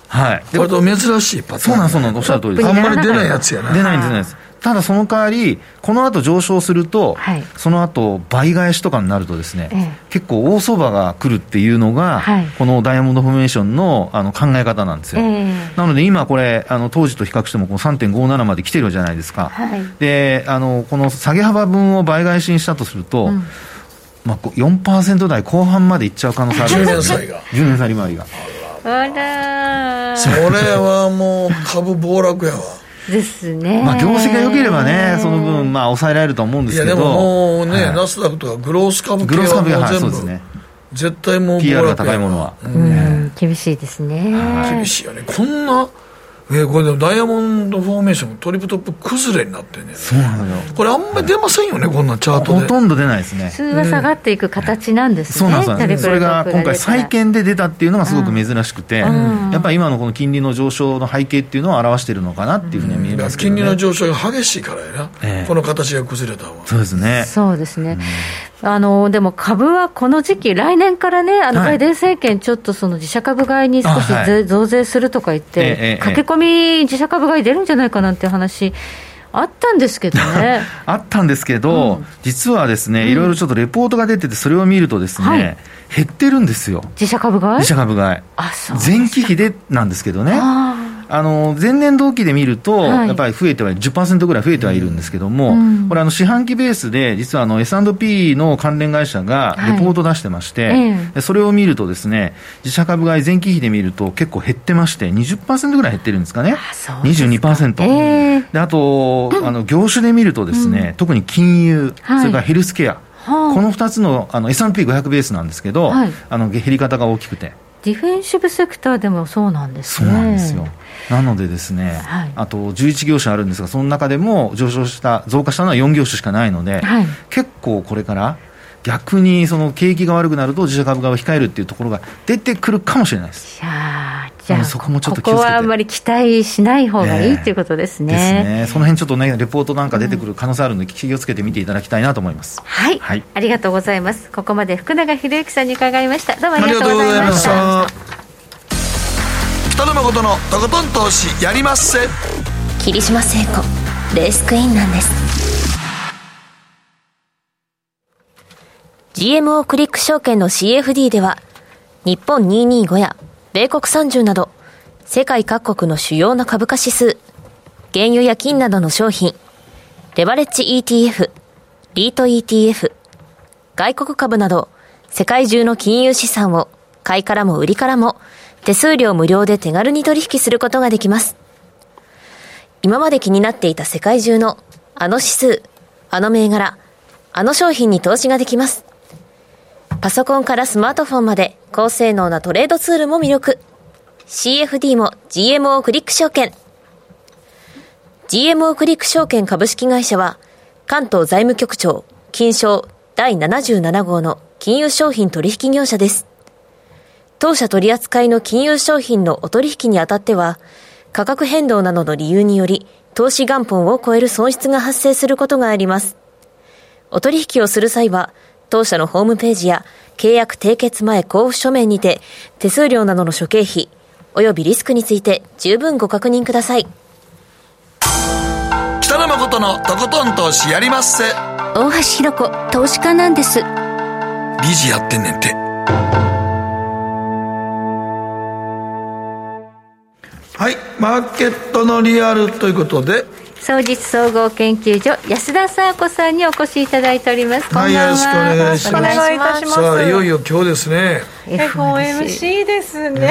はい。
割と珍しいパターン。
そうなんそうなんおっしゃる通り
です。あんまり出ないやつやな。
出ないんです、出ないです。ただその代わり、この後上昇すると、はい、その後倍返しとかになるとですね、ええ、結構大相場が来るっていうのが、はい、このダイヤモンドフォーメーションのあの考え方なんですよ。え、なので今これ、あの当時と比較してもこの3.57まで来てるじゃないですか。はい、であの、この下げ幅分を倍返しにしたとすると、うん。まあ、4%台後半までいっちゃう可能性ある。
10年債が。
10年債利回りが。
あら
それはもう株暴落やわ
ですね。
まあ、業績が良ければね、その分、まあ、抑えられると思うんですけど。いや、で
ももうね、はい、ナスダックとかグロース株系はもう全部、はい、そうですね。絶対もう
PR が高いものは、
うん、厳しいですね
厳しいよねこんなえー、これでもダイヤモンドフォーメーショントリプトップ崩れになってね。
そうなのよ。
これあんまり出ませんよね、こんなチャートで。
ほとんど出ないですね。
普通は下がっていく形なんですね、
そうなんです。それが今回債券で出たっていうのがすごく珍しくて、うん、やっぱり今のこの金利の上昇の背景っていうのを表しているのかなっていうふうに見えます、
ね、金利の上昇が激しいからやな、えー、この形が崩れた
わそうですね。
そうですね、うん、あのでも株はこの時期来年からねあのバイデン政権ちょっとその自社株買いに少し、はい、増税するとか言って、駆け込み自社株株買い出るんじゃないかなんて話。あったんですけどね。
あったんですけど、うん、実はですね、いろいろちょっとレポートが出てて、それを見るとですね、はい、減ってるんですよ。
自社株買い？
自社株買い。あ、そう前期比でなんですけどね。あの前年同期で見ると、やっぱり増えては、10%ぐらい増えてはいるんですけども、これ、四半期ベースで、実はあの S&P の関連会社がレポート出してまして、それを見ると、ですね自社株買い前期比で見ると、結構減ってまして、20%ぐらい減ってるんですかね、22%。えー、であとあの業種で見ると、ですね特に金融、それからヘルスケア。はあ、この2つのあの S&P500 ベースなんですけど、はい、あの減り方が大きくて。
ディフェンシブセクターでもそうなんですね。
そうなんですよ。なのでですね、はい、あと11業種あるんですが、その中でも上昇した、増加したのは4業種しかないので、はい、結構これから逆にその景気が悪くなると自社株価を控えるっていうところが出てくるかもしれないです。
いやじゃあそこもちょっとここはあんまり期待しない方がいいっていうことですね。ですね。
その辺ちょっとねレポートなんか出てくる可能性あるので気をつけて見ていただきたいなと思います。
はい。はい、ありがとうございます。ここまで福永博之さんに伺いました。どうもありがとうございました。
北野誠のとことん投資やりまっせ。
霧島聖子レースクイーンなんです。GMO クリック証券の CFD では、日本225や米国30など、世界各国の主要な株価指数、原油や金などの商品、レバレッジ ETF、リート ETF、外国株など、世界中の金融資産を買いからも売りからも手数料無料で手軽に取引することができます。今まで気になっていた世界中のあの指数、あの銘柄、あの商品に投資ができます。パソコンからスマートフォンまで高性能なトレードツールも魅力。CFD も GMO クリック証券。GMO クリック証券株式会社は、関東財務局長、金賞第77号の金融商品取引業者です。当社取扱いの金融商品のお取引にあたっては、価格変動などの理由により、投資元本を超える損失が発生することがあります。お取引をする際は、当社のホームページや契約締結前交付書面にて手数料などの諸経費及びリスクについて十分ご確認ください。
北野誠のとことん投資やりまっせ。
大橋ひろ子投資家なんです。
理事やってんねんてはい。マーケットのリアルということで。
総実総合研究所安田沙子さんにお越しいただいております。
はいよろしくお願いします。さあいよいよ今日ですね。
FOMC ですね。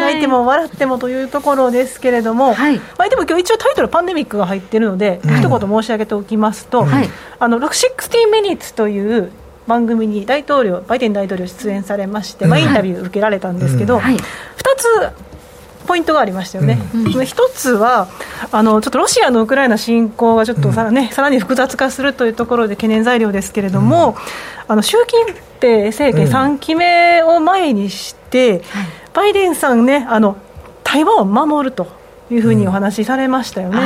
泣いても笑ってもというところですけれども、はい、まあ、でも今日一応タイトルパンデミックが入っているので、うん、一言申し上げておきますと、はい、あの60 Minutes という番組に大統領バイデン大統領出演されまして、まあ、インタビュー受けられたんですけど、うん。はい、2つポイントがありましたよね、うん、一つはあのちょっとロシアのウクライナ侵攻がちょっとさら,、ねさらに複雑化するというところで懸念材料ですけれども、あの習近平政権3期目を前にして、バイデンさんねあの台湾を守るというふうにお話しされましたよね。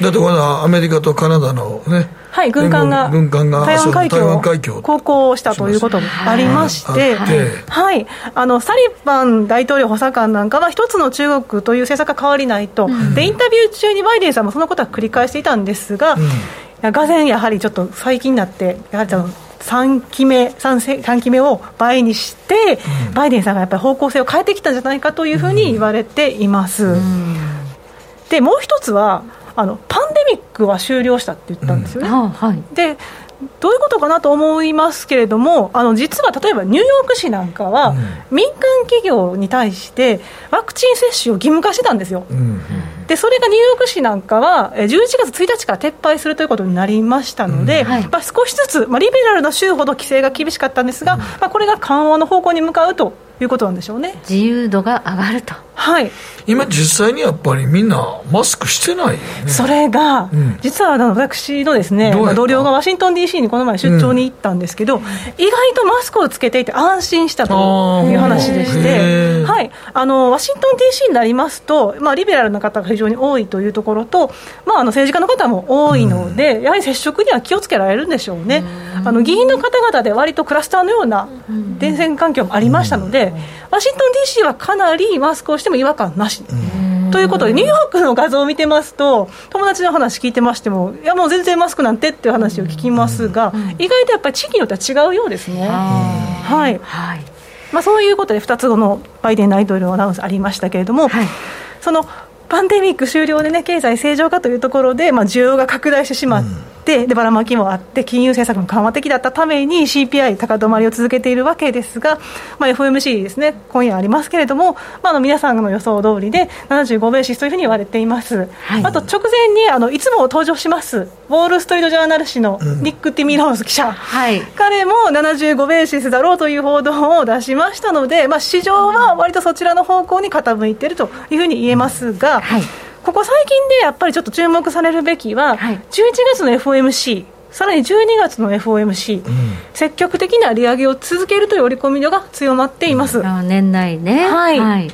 だってこのアメリカとカナダのね
はい、軍艦が軍艦が台湾海峡を航行したということもありまして、はい、あのサリバン大統領補佐官なんかは、一つの中国という政策が変わりないと、うん、で、インタビュー中にバイデンさんもそのことは繰り返していたんですが、うん、がぜやはりちょっと最近になって、やはり3期目 3, 3期目を倍にして、うん、バイデンさんがやっぱり方向性を変えてきたんじゃないかというふうに言われています。でもう一つはあのパンデミックは終了したって言ったんですよね。うん。はい、でどういうことかなと思いますけれども、あの実は例えばニューヨーク市なんかは、民間企業に対してワクチン接種を義務化してたんですよ。うんでそれがニューヨーク市なんかは、11月1日から撤廃するということになりましたので、うん。はい、まあ、少しずつ、まあ、リベラルな州ほど規制が厳しかったんですが、うん、まあ、これが緩和の方向に向かうということなんでしょうね。
自由度が上がると。
はい。
今、実際にやっぱりみんな、マスクしてないよね。
それが、うん、実はあの私のですね同僚がワシントン DC にこの前、出張に行ったんですけど、うん、意外とマスクをつけていて安心したという話でして、はい、あのワシントン DC になりますと、まあ、リベラルな方が非常に多いというところと、まあ、あの政治家の方も多いので、うん、やはり接触には気をつけられるんでしょうね、あの議員の方々で割とクラスターのような伝染環境もありましたので、ワシントン DC はかなりマスクをしても違和感なし。ということで、ニューヨークの画像を見てますと、友達の話聞いてましても、いや、もう全然マスクなんてっていう話を聞きますが、意外とやっぱり地域によっては違うようですね。はい、はい。まあ、そういうことで、2つのバイデン大統領のアナウンスありましたけれども、はい、そのパンデミック終了でね、経済正常化というところで、まあ、需要が拡大してしまって、ってでばらまきもあって金融政策も緩和的だったために CPI 高止まりを続けているわけですが、まあ、FOMC ですね今夜ありますけれども、まあ、の皆さんの予想通りで75ベーシスというふうに言われています、はい、あと直前にあのいつも登場しますウォール・ストリート・ジャーナル紙のニック・ティミローズ記者、うんはい、彼も75ベーシスだろうという報道を出しましたので、まあ、市場は割とそちらの方向に傾いているというふうに言えますが、はい、ここ最近でやっぱりちょっと注目されるべきは、はい、11月の FOMC さらに12月の FOMC、うん、積極的な利上げを続けるという織り込み度が強まっています。
年内ね、
はい、はい。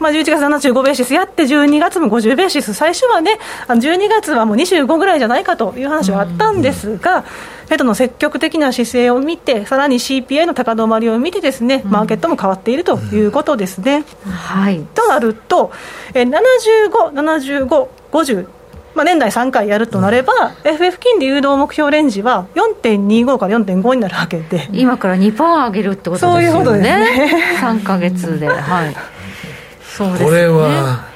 まあ、11月75ベーシスやって、12月も50ベーシス、最初はね、12月はもう25ぐらいじゃないかという話はあったんですが、フェドの積極的な姿勢を見て、さらに CPI の高止まりを見て、ですねマーケットも変わっているということですね。はい、となると、え75、75、50、まあ、年内3回やるとなれば、うん、FF 金利誘導目標レンジは4.25から4.5になるわけで。
今から2%上げるってことですよね。そういうことですね。3か月で、はい。
そうですね、これは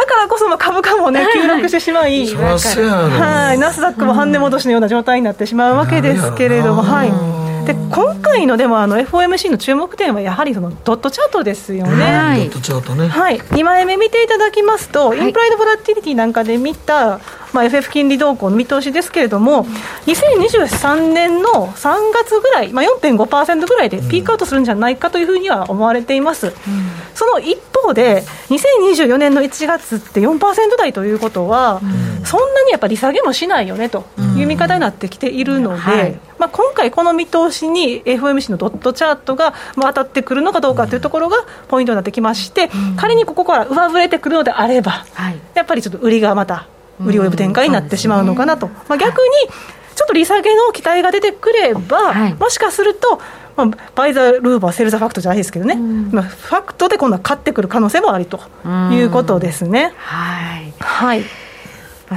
だからこそ株価もね、急落してしまい、はい、ナスダックも半値戻しのような状態になってしまうわけですけれども、はい、で今回のでもあの FOMC の注目点はやはりそのドットチャートですよね。
はい、ドットチャートね。
はい、2枚目見ていただきますと、インプライドボラティリティなんかで見たまあ、FF 金利動向の見通しですけれども、2023年の3月ぐらい、まあ、4.5%ぐらいでピークアウトするんじゃないかというふうには思われています。うん、その一方で、2024年の1月って4%台ということは、うん、そんなにやっぱり利下げもしないよねという見方になってきているので、まあ、今回、この見通しに FOMC のドットチャートが当たってくるのかどうかというところがポイントになってきまして、仮にここから上振れてくるのであれば、はい、やっぱりちょっと売りがまた売り及ぶ展開になってしまうのかなと、まあ、逆にちょっと利下げの期待が出てくれば、はい、もしかすると、まあ、バイザ・ルーバー、セルザ・ファクトじゃないですけどね、まあ、ファクトで今度は勝ってくる可能性もありということですね。
はい、はい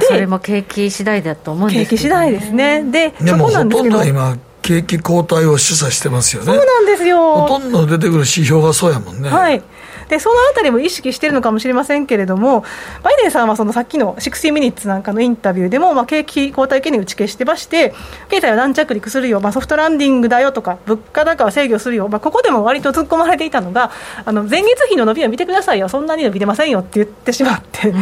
それも景気次第だと思うんです
けど、ね、景気次第ですね。で、
でもほとんど今、景気後退を示唆してますよね。
そうなんですよ。
ほとんど出てくる指標がそうやもんね。
はい。でそのあたりも意識しているのかもしれませんけれども、バイデンさんはそのさっきの60ミニッツなんかのインタビューでも、まあ、景気後退懸念打ち消してまして、経済は軟着陸するよ、まあ、ソフトランディングだよとか、物価高は制御するよ、まあ、ここでも割と突っ込まれていたのが、あの前月比の伸びを見てくださいよ、そんなに伸びてませんよって言ってしまって、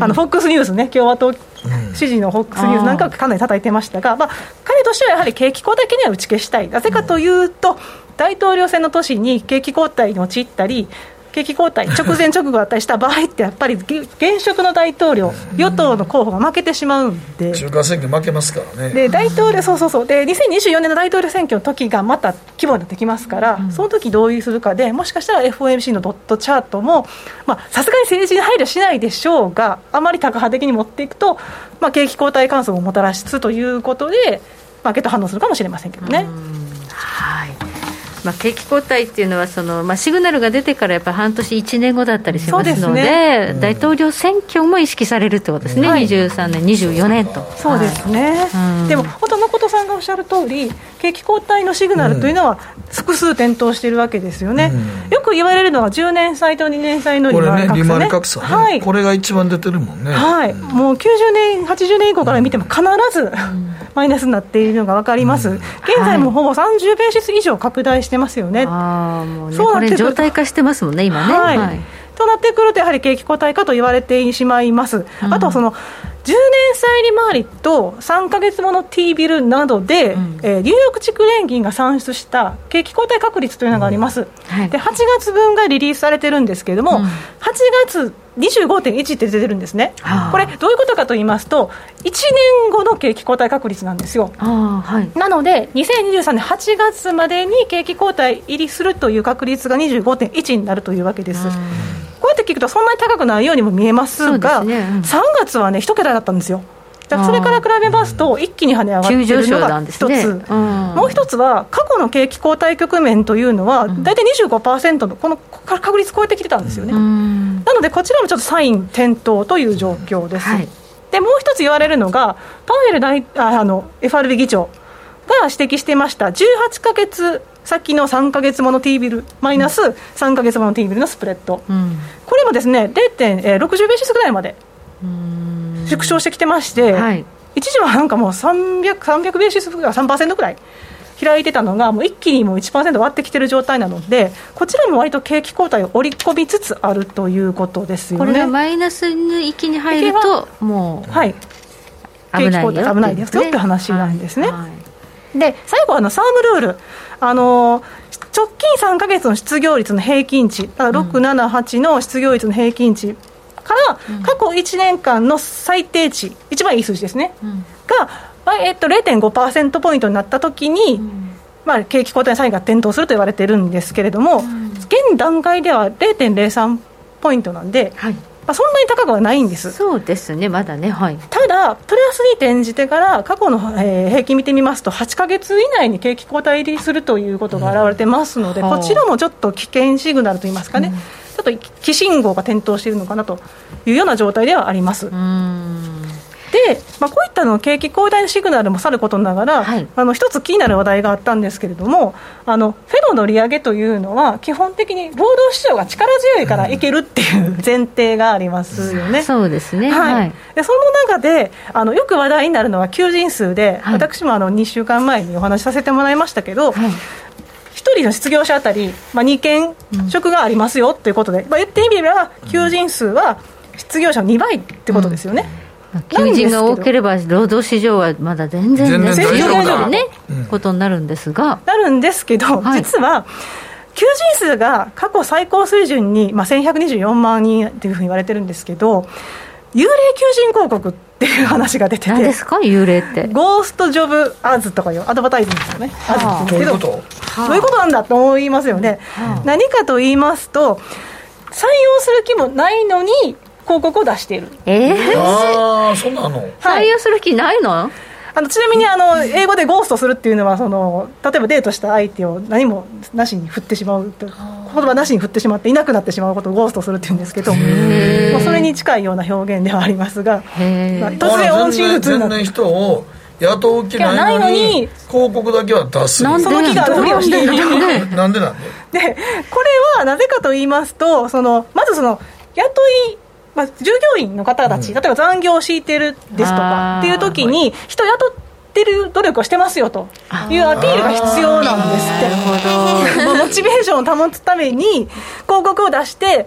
あの FOX ニュースね、共和党支持の FOX ニュースなんかはかなり叩いてましたが、まあ、彼としてはやはり景気後退懸念は打ち消したい、なぜかというと、大統領選の年に景気後退に陥ったり、景気後退、直前直後だったりした場合って、やっぱり現職の大統領、与党の候補が負けてしまうんで、
中間選挙負けますからね。
で大統領そうそうそう。で、2024年の大統領選挙の時がまた規模になってきますから、うん、その時どういうするかで、もしかしたら FOMC のドットチャートも、さすがに政治に配慮しないでしょうが、あまりタカ派的に持っていくと、まあ、景気後退観測をもたらすということで、マーケット反応するかもしれませんけどね。
はいまあ、景気後退っていうのはその、まあ、シグナルが出てからやっぱ半年、1年後だったりしますので、ね、大統領選挙も意識されるということですね、はい、23年、24年と。
そうですね、はい、でも、本当、誠さんがおっしゃる通り、景気後退のシグナルというのは、複数点灯しているわけですよね、うん、よく言われるのは、10年債と2年債の利回り格差、ね、利回り格差、
ね、はい、これが一番出てるもんね、
はい、もう90年、80年以降から見ても、必ずマイナスになっているのが分かります、うん、現在もほぼ30ベーシス以上拡大してますよね。あ
もうねそうこれ状態化してますもんね、今ね。はい、はい、
となってくると、やはり景気後退かと言われてしまいます。あとはその10年債利回りと3か月もの T ビルなどで、うん、えー、ニューヨーク地区連銀が算出した景気後退確率というのがあります、うん。はい、で8月分がリリースされてるんですけれども、うん、8月25.1って出てるんですね、これ、どういうことかと言いますと、1年後の景気後退確率なんですよ。はい、なので、2023年8月までに景気後退入りするという確率が25.1になるというわけです。こうやって聞くと、そんなに高くないようにも見えますが、すね。うん、3月はね、一桁だったんですよ。それから比べますと、一気に跳ね上がっているのが一つ、ね。うん、もう一つは、過去の景気後退局面というのは、大体25%のこの確率超えてきてたんですよね。なので、こちらもちょっとサイン点灯という状況です。はい、でもう一つ言われるのが、パウエル大あの FRB 議長が指摘していました、18か月先の3か月もの T ビル、マイナス3か月もの T ビルのスプレッド、うん、これもですね0.60ベーシスぐらいまで縮小してきてまして、はい、一時はなんかもう300、300ベーシスが3%ぐらい。開いてたのが、もう一気にもう1%割ってきてる状態なので、こちらも割と景気後退を織り込みつつあるということですよね。
これがマイナスに域に入ると、もう、
はい、景気後退危ないですよって話なんですね。で最後あのサームルール。あの直近3か月の失業率の平均値、だから6、7、8の失業率の平均値から、過去1年間の最低値、一番いい数字ですね、うん、がまあえっと、0.5%ポイントになったときに、うん、まあ、景気後退サインが点灯すると言われてるんですけれども、うん、現段階では0.03ポイントなんで、はい、まあ、そんなに高くはないんです。
そうですね、まだね、はい、
ただ、プラスに転じてから、過去の、えー、平均見てみますと、8か月以内に景気後退入りするということが表れてますので、うん、こちらもちょっと危険シグナルといいますかね、ちょっと黄信号が点灯しているのかなというような状態ではあります。うんで、まあ、こういったの景気後退のシグナルもさることながら、はい、あの一つ気になる話題があったんですけれども、あのフェドの利上げというのは、基本的に労働市場が力強いからいけるっていう 前提がありますよね。
そうですね、
はい、はい、でその中であの、よく話題になるのは求人数で、はい、私もあの2週間前にお話しさせてもらいましたけど、1人の失業者当たり、まあ、2件職がありますよということで、まあ、言ってみれば、求人数は失業者の2倍ってことですよね。うん
求人が多ければ、労働市場はまだ全然
全然大
丈夫ね、うん、ことになるんですが。
なるんですけど、はい、実は、求人数が過去最高水準に、まあ、1124万人っていうふうに言われてるんですけど、幽霊求人広告っていう話が出てて、何
ですか、幽霊って。
ゴーストジョブアズとかいうアドバタイズですよね、
あ。ズって言う。んです
けど、どういうことなんだと思いますよね。何かと言いますと、採用する気もないのに、広告を出している。
え
ー、ああそうなの？
採用する気ないの？
あのちなみにあの英語でゴーストするっていうのはその例えばデートした相手を何もなしに振ってしまう言葉なしに振ってしまっていなくなってしまうことをゴーストするっていうんですけど、まあ、それに近いような表現ではありますが、まあ、突然音信不通
な全然人を雇う気ないのに広告だけは出す。
その気があるふりをしている
なんで？なん
ででこれはなぜかと言いますとそのまずその雇いまあ、従業員の方たち、例えば残業を強いてるですとかっていう時に、人雇ってる努力をしてますよというアピールが必要なんですって、モチベーションを保つために、広告を出して、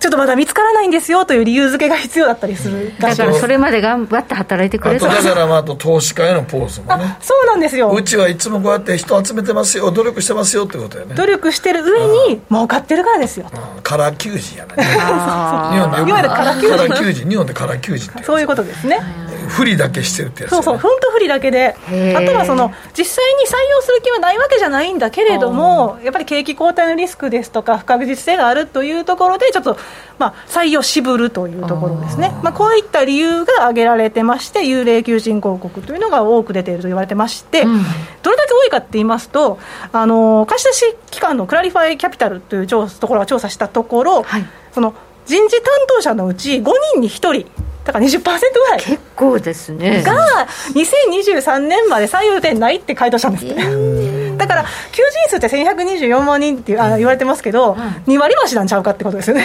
ちょっとまだ見つからないんですよという理由付けが必要だったりする
だからそれまで頑張って働いてくれ
と。だからまあと投資家へのポーズもね。
そうなんですよ。
うちはいつもこうやって人集めてますよ努力してますよってことよね。
努力してる上に儲かってるからですよ
カラー求人やね日
本でいわゆるカラー
求人日本でカラー求人って
そういうことですね。
不利だけしてるってやつ、
ね、そうそう。本当不利だけで。あとはその実際に採用する気はないわけじゃないんだけれどもやっぱり景気後退のリスクですとか不確実性があるというところでちょっとまあ採用渋るというところですね。まあ、こういった理由が挙げられてまして幽霊求人広告というのが多く出ていると言われてまして、うん、どれだけ多いかって言いますとあの貸し出し機関のクラリファイキャピタルというところが調査したところ、はい、その人事担当者のうち5人に1人。だから20%ぐらい。
結構ですね。
が2023年まで採用予定ないって回答したんですって、えー、だから求人数って1124万人ってあ言われてますけど、うん、2割増しなんちゃうかってことですよね。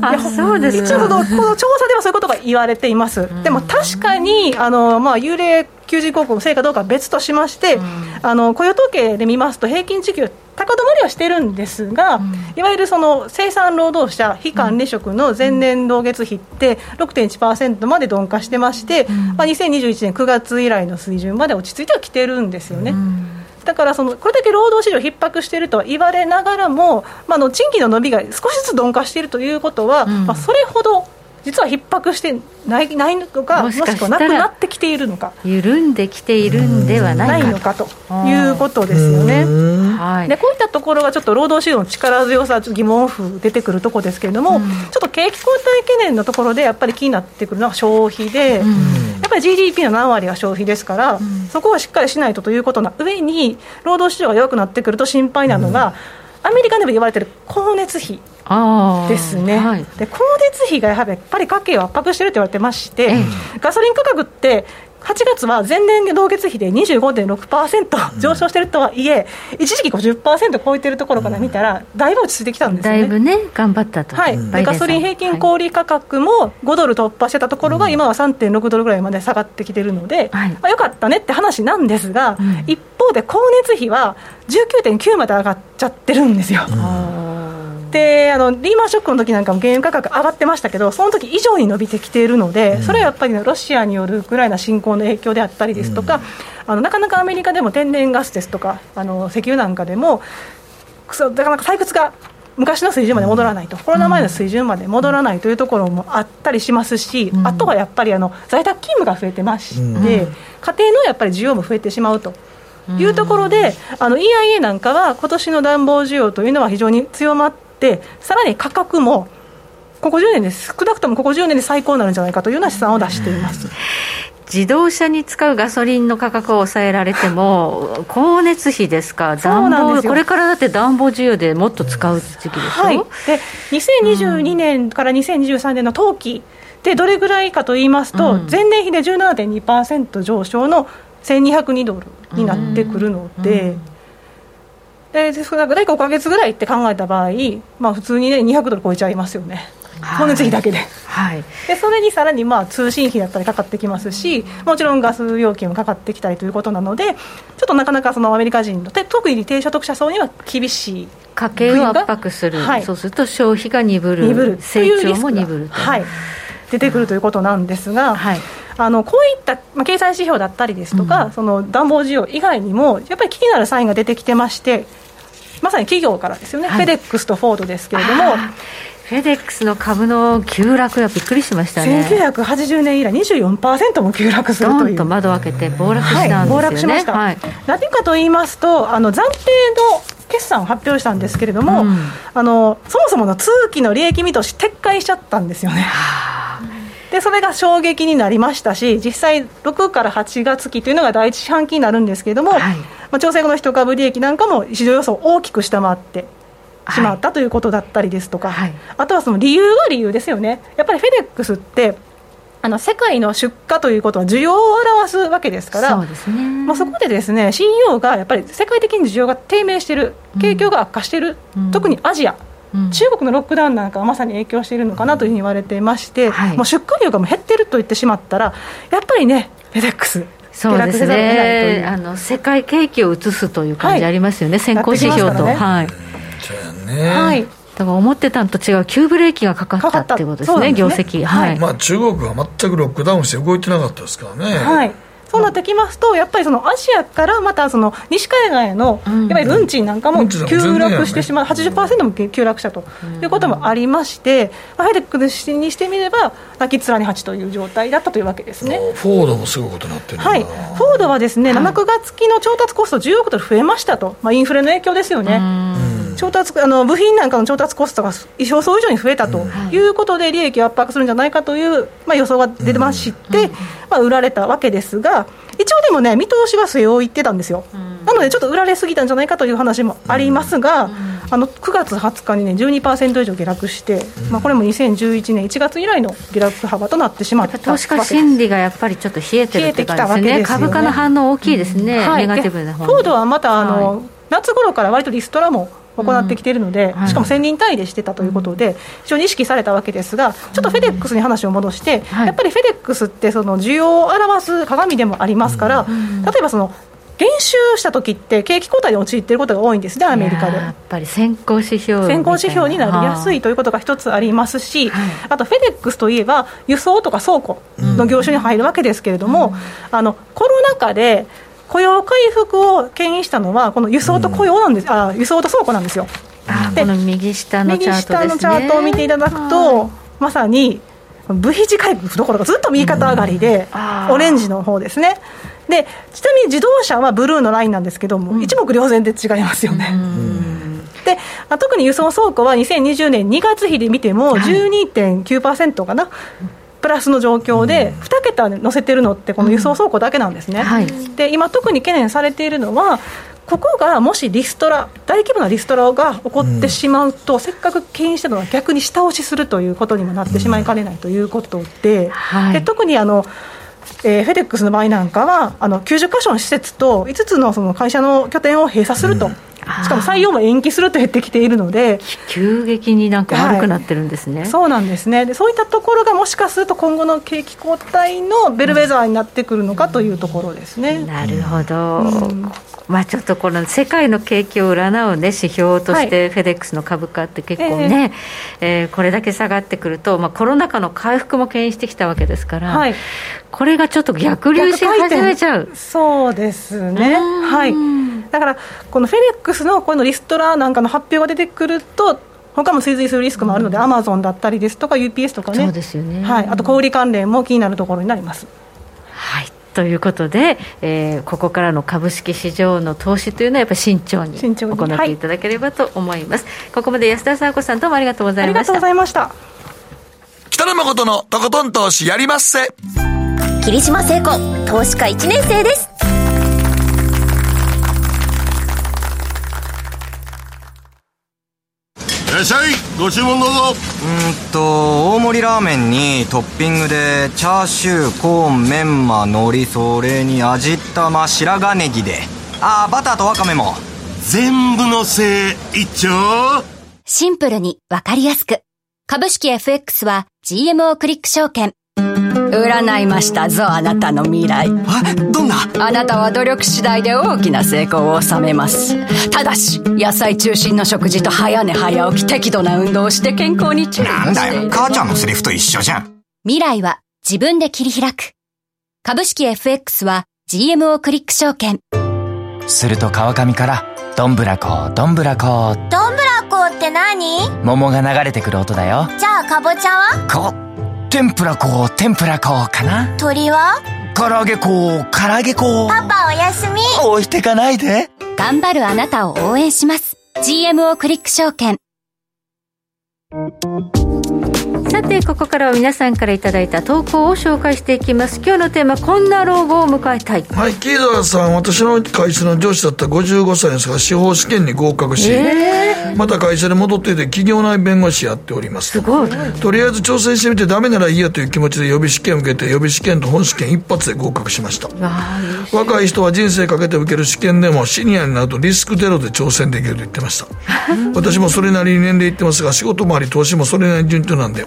あそうです
一応この調査ではそういうことが言われています、でも確かにあの、まあ、幽霊求人広告の成果どうかは別としまして、うん、あの雇用統計で見ますと、平均時給、高止まりはしてるんですが、うん、いわゆるその生産労働者、非管理職の前年同月比って6.1%まで鈍化してまして、うん、まあ、2021年9月以来の水準まで落ち着いてはきてるんですよね。だからそのこれだけ労働市場逼迫しているとは言われながらも、まあ、の賃金の伸びが少しずつ鈍化しているということは、まあ、それほど実は逼迫してないないのかもしくはなくなってきているのか。
緩んできているんではない
のかということですよね。はい、でこういったところがちょっと労働市場の力強さ疑問符出てくるところですけれども、うん、ちょっと景気後退懸念のところでやっぱり気になってくるのは消費で、うん、やっぱり GDP の何割が消費ですから、うん、そこはしっかりしないとということの上に労働市場が弱くなってくると心配なのが、アメリカでも言われている光熱費ですね、はい、で光熱費がやはりやっぱり家計を圧迫していると言われてまして、ガソリン価格って8月は前年同月比で25.6%上昇してるとはいえ、一時期50%超えてるところから見たら、だいぶ落ち着いてきたんですよね。
だいぶね、頑張ったと。
はい、ガソリン平均小売価格も5ドル突破してたところが、今は3.6ドルぐらいまで下がってきてるので、はあ、よかったねって話なんですが、うん、一方で光熱費は19.9まで上がっちゃってるんですよ。であのリーマンショックの時なんかも原油価格上がってましたけど、その時以上に伸びてきているので、それはやっぱり、ロシアによるウクライナ侵攻の影響であったりですとか、あのなかなかアメリカでも天然ガスですとか、あの石油なんかでも、なかなか採掘が昔の水準まで戻らないと、コロナ前の水準まで戻らないというところもあったりしますし、あとはやっぱりあの在宅勤務が増えてまして、家庭のやっぱり需要も増えてしまうと。いうところで、あの EIA なんかは、今年の暖房需要というのは非常に強まっでさらに価格もここ10年で少なくともここ10年で最高になるんじゃないかというような試算を出しています。
自動車に使うガソリンの価格を抑えられても、光熱費ですか、暖房これからだって暖房需要でもっと使う時期でしょ、はい、で
2022年から2023年の冬季でどれぐらいかと言いますと、うん、前年比で17.2%上昇の1202ドルになってくるので。うんうんで少なく大体5か月ぐらいって考えた場合、まあ、普通にね200ドル超えちゃいますよね。光熱費だけで,、はい、でそれにさらにまあ通信費だったりかかってきますしもちろんガス料金もかかってきたりということなのでちょっとなかなかそのアメリカ人の特に低所得者層には厳しい
家計を圧迫する、はい、そうすると消費が鈍る。鈍る。成長も鈍る
はい、出てくるということなんですが、はい、あのこういった、まあ、経済指標だったりですとか、うん、その暖房需要以外にもやっぱり気になるサインが出てきてましてまさに企業からですよね、はい、フェデックスとフォードですけれども。
フェデックスの株の急落がびっくりしましたね。
1980年以来24%も急落するという。
と窓を開けて暴落したんですよね、はい、暴落しました、はい、
何かと言いますとあの暫定の決算を発表したんですけれども、うん、あのそもそもの通期の利益見通し撤回しちゃったんですよねでそれが衝撃になりましたし実際6から8月期というのが第一四半期になるんですけれども、はい、まあ、調整後の一株利益なんかも市場予想を大きく下回ってしまったということだったりですとか、はい、あとはその理由は理由ですよね。やっぱりフェデックスってあの世界の出荷ということは需要を表すわけですから、そうですね。まあ、そこでですね CEO がやっぱり世界的に需要が低迷している、景況が悪化している、うん、特にアジア、中国のロックダウンなんかはまさに影響しているのかなというふうに言われていまして、はい、もう出荷量がもう減っていると言ってしまったら、やっぱりね、フェデックス。
そうですね。あの世界景気を移すという感じありますよね、はい、先行指標と。ね、はい、
ね、はい。
だから思ってたのと違う急ブレーキがかかったっていうことですね、すね。業績、はい、
まあ、中国は全くロックダウンして動いてなかったですからね。
はいそうなってきますと、やっぱりそのアジアからまたその西海岸への、やっぱり運賃なんかも急落してしまう、80%も急落したということもありまして、ハイデックにしてみれば、泣き面に蜂という状態だったというわけですね。
フォードもすごいことになってる
はい、フォードはですね、7、9月期の調達コスト10億ドル増えましたと、まあ、インフレの影響ですよね。調達あの部品なんかの調達コストが予想以上に増えたとい。うことで、利益を圧迫するんじゃないかという、まあ、予想が出てまして、まあ、売られたわけですが、一応でもね、見通しは据え置いてたんですよ、なのでちょっと売られすぎたんじゃないかという話もありますが、あの9月20日にね、12%以上下落して、まあ、これも2011年1月以来の下落幅となってしまった
投資家心理がやっぱりちょっと冷えてるって感じですね、株価の反応大きいですね、ネガティブな
フォードはまたあの、夏頃から割とリストラも行ってきているので、しかも1000人単位でしてたということで、非常に意識されたわけですが、ちょっとフェデックスに話を戻して、やっぱりフェデックスってその需要を表す鏡でもありますから、例えばその減収した時って景気後退に陥っていることが多いんですね、アメリカで。
やっぱり先行指標
先行指標になりやすいということが一つありますし、はい、あとフェデックスといえば、輸送とか倉庫の業種に入るわけですけれども、うん、あのコロナ禍で雇用回復を牽引したのは、この輸送と雇用なんです、うん、あ輸送と倉庫なんですよ。
でこの右下のチャート、ね、
右下のチャートを見ていただくと、まさに V 字回復どころかずっと右肩上がりで、うん、オレンジの方ですね。でちなみに自動車はブルーのラインなんですけども、うん、一目瞭然で違いますよね。で特に輸送倉庫は2020年2月比で見ても12.9%かな、はいプラスの状況で、2桁載せてるのって、この輸送倉庫だけなんですね、はい、で今、特に懸念されているのは、ここがもしリストラ、大規模なリストラが起こってしまうと、うん、せっかく牽引してたのは逆に下押しするということにもなってしまいかねないということで、はい、で特にあのえー、フェデックスの場合なんかはあの90か所の施設と5つのその会社の拠点を閉鎖すると。うんしかも採用も延期すると減ってきているので、
急激になんか悪くなってるんですね、はい、
そうなんですね。で、そういったところがもしかすると今後の景気後退のベルベザーになってくるのかというところですね。
なるほど、うんまあ、ちょっとこの世界の景気を占う、ね、指標として、フェデックスの株価って結構ね、えー、えー、これだけ下がってくると、まあ、コロナ禍の回復も牽引してきたわけですから、はい、これがちょっと逆流し始めちゃう。
そうですね、はい、だからこのフェデックスのこのリストラなんかの発表が出てくると他も追随するリスクもあるので、アマゾンだったりですとか UPS とかね。
そうですよね、
はい、あと小売関連も気になるところになります。
はいということで、えー、ここからの株式市場の投資というのはやっぱり慎重に行っていただければと思います、はい、ここまで安田佐和子さんどうもありがとうございました。ありがとうございました。
北野誠のとことん投資やりまっせ。
霧島聖子投資家1年生です
らっしゃい。ご注文どうぞ。
うんと大盛りラーメンにトッピングでチャーシューコーンメンマ海苔それに味玉白髪ネギで。ああバターとワカメも。
全部のせい一丁。
シンプルにわかりやすく。株式 FX は GMO クリック証券
占いましたぞあなたの未来。
え？どんな？
あなたは努力次第で大きな成功を収めます。ただし野菜中心の食事と早寝早起き適度な運動をして健康に注意
なんだよ。母ちゃんのセリフと一緒じゃん。
未来は自分で切り開く。株式 FX は GMO クリック証券。
すると川上からどんぶらこどんぶらこ
どんぶらこって何？
桃が流れてくる音だよ。
じゃあかぼちゃは？
こ天ぷら粉天ぷら粉かな。
鳥は？
唐揚げ粉唐揚げ粉
パパおやすみ。
置いてかないで。
頑張るあなたを応援します。GMO クリック証券
さてここからは皆さんからいただいた投稿を紹介していきます。今日のテーマこんな老後を迎えたい。
はい木澤さん私の会社の上司だった55歳ですが司法試験に合格し、えー、また会社に戻っていて企業内弁護士やっております
すごい。
とりあえず挑戦してみてダメならいいやという気持ちで予備試験を受けて予備試験と本試験一発で合格しました。若い人は人生かけて受ける試験でもシニアになるとリスクゼロで挑戦できると言ってました私もそれなりに年齢いってますが仕事もあり投資もそれなりに順調なんで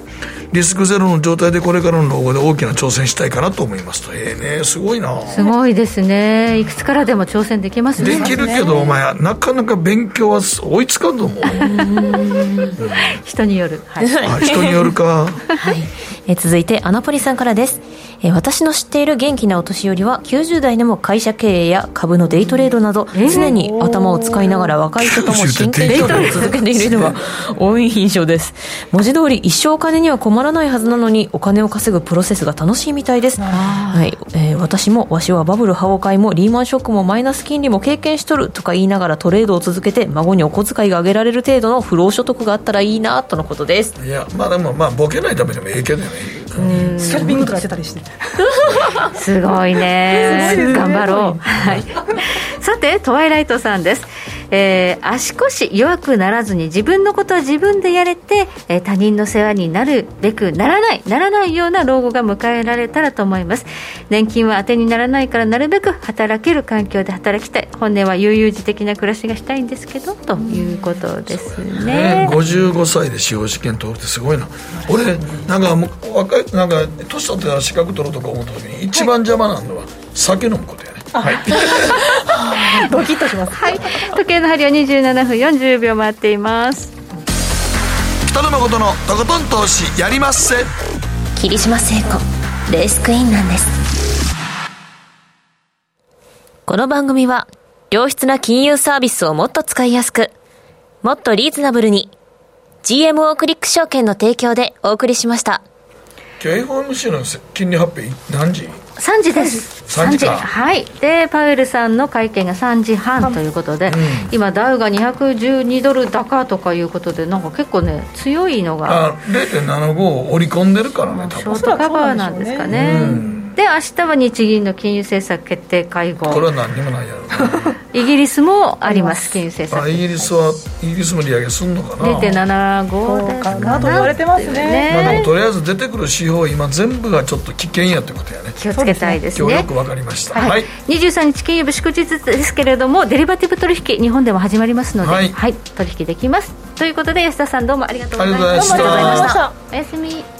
リスクゼロの状態でこれからの老後で大きな挑戦したいかなと思いますと。ええー、ねすごいな。
すごいですね。いくつからでも挑戦できます
ね。できるけどお前なかなか勉強は追いつかんと思う
人による、
はい、人によるか、はい。
え続いてアナポリさんからですえ私の知っている元気なお年寄りは90代でも会社経営や株のデイトレードなど常に頭を使いながら若い人とも真剣勝負を続けているのが多い印象です。文字通り一生お金には困らないはずなのにお金を稼ぐプロセスが楽しいみたいです、はい。えー、私もわしはバブル破壊もリーマンショックもマイナス金利も経験しとるとか言いながらトレードを続けて孫にお小遣いが上げられる程度の不労所得があったらいいなとのことです。
いやまあでもまあボケないためでもええけどね
スキャルピングとかしてたりして。
すごい ね。頑張ろう、はい、さてトワイライトさんですえー、足腰弱くならずに自分のことは自分でやれて、えー、他人の世話になるべくならないならないような老後が迎えられたらと思います。年金は当てにならないからなるべく働ける環境で働きたい。本音は悠々自適な暮らしがしたいんですけどということですね,、ね。
55歳で司法試験通るってすごいな。俺なんか若いなんか年取ってたら資格取ろうとか思った時に一番邪魔なのは酒飲むことやね。はい、
ドキッとします。
はい、時計の針は27分40秒回っています。
北野誠のとことん投資やりまっせ。
霧島聖子、レースクイーンなんです。
この番組は、良質な金融サービスをもっと使いやすく、もっとリーズナブルに、GMO クリック証券の提供でお送りしました。
今日 FOMC の金利発表何時？
3時です。
3時
はい。でパウエルさんの会見が3時半ということで、うん、今ダウが212ドル高とかいうことでなんか結構ね強いのが。
あ0.75を織り込んでるからね
ショートカバーなんですかね、うん、で明日は日銀の金融政策決定会合。
これは何にもないやろ。
イギリスもあります金融政策。
イギリスはイギリスも利上げすんのかな
？0.75
かなと言われてますね。ね、
まあ、でもとりあえず出てくる指標今全部がちょっと危険やってことやね。
気をつけたいですね。
今日よく分かりました、
はい。はい、23日金曜日祝日ですけれどもデリバティブ取引日本でも始まりますので、はい、はい、取引できます。ということで安田さんどうもありがとうございました。
ありがとうございました。
おやすみ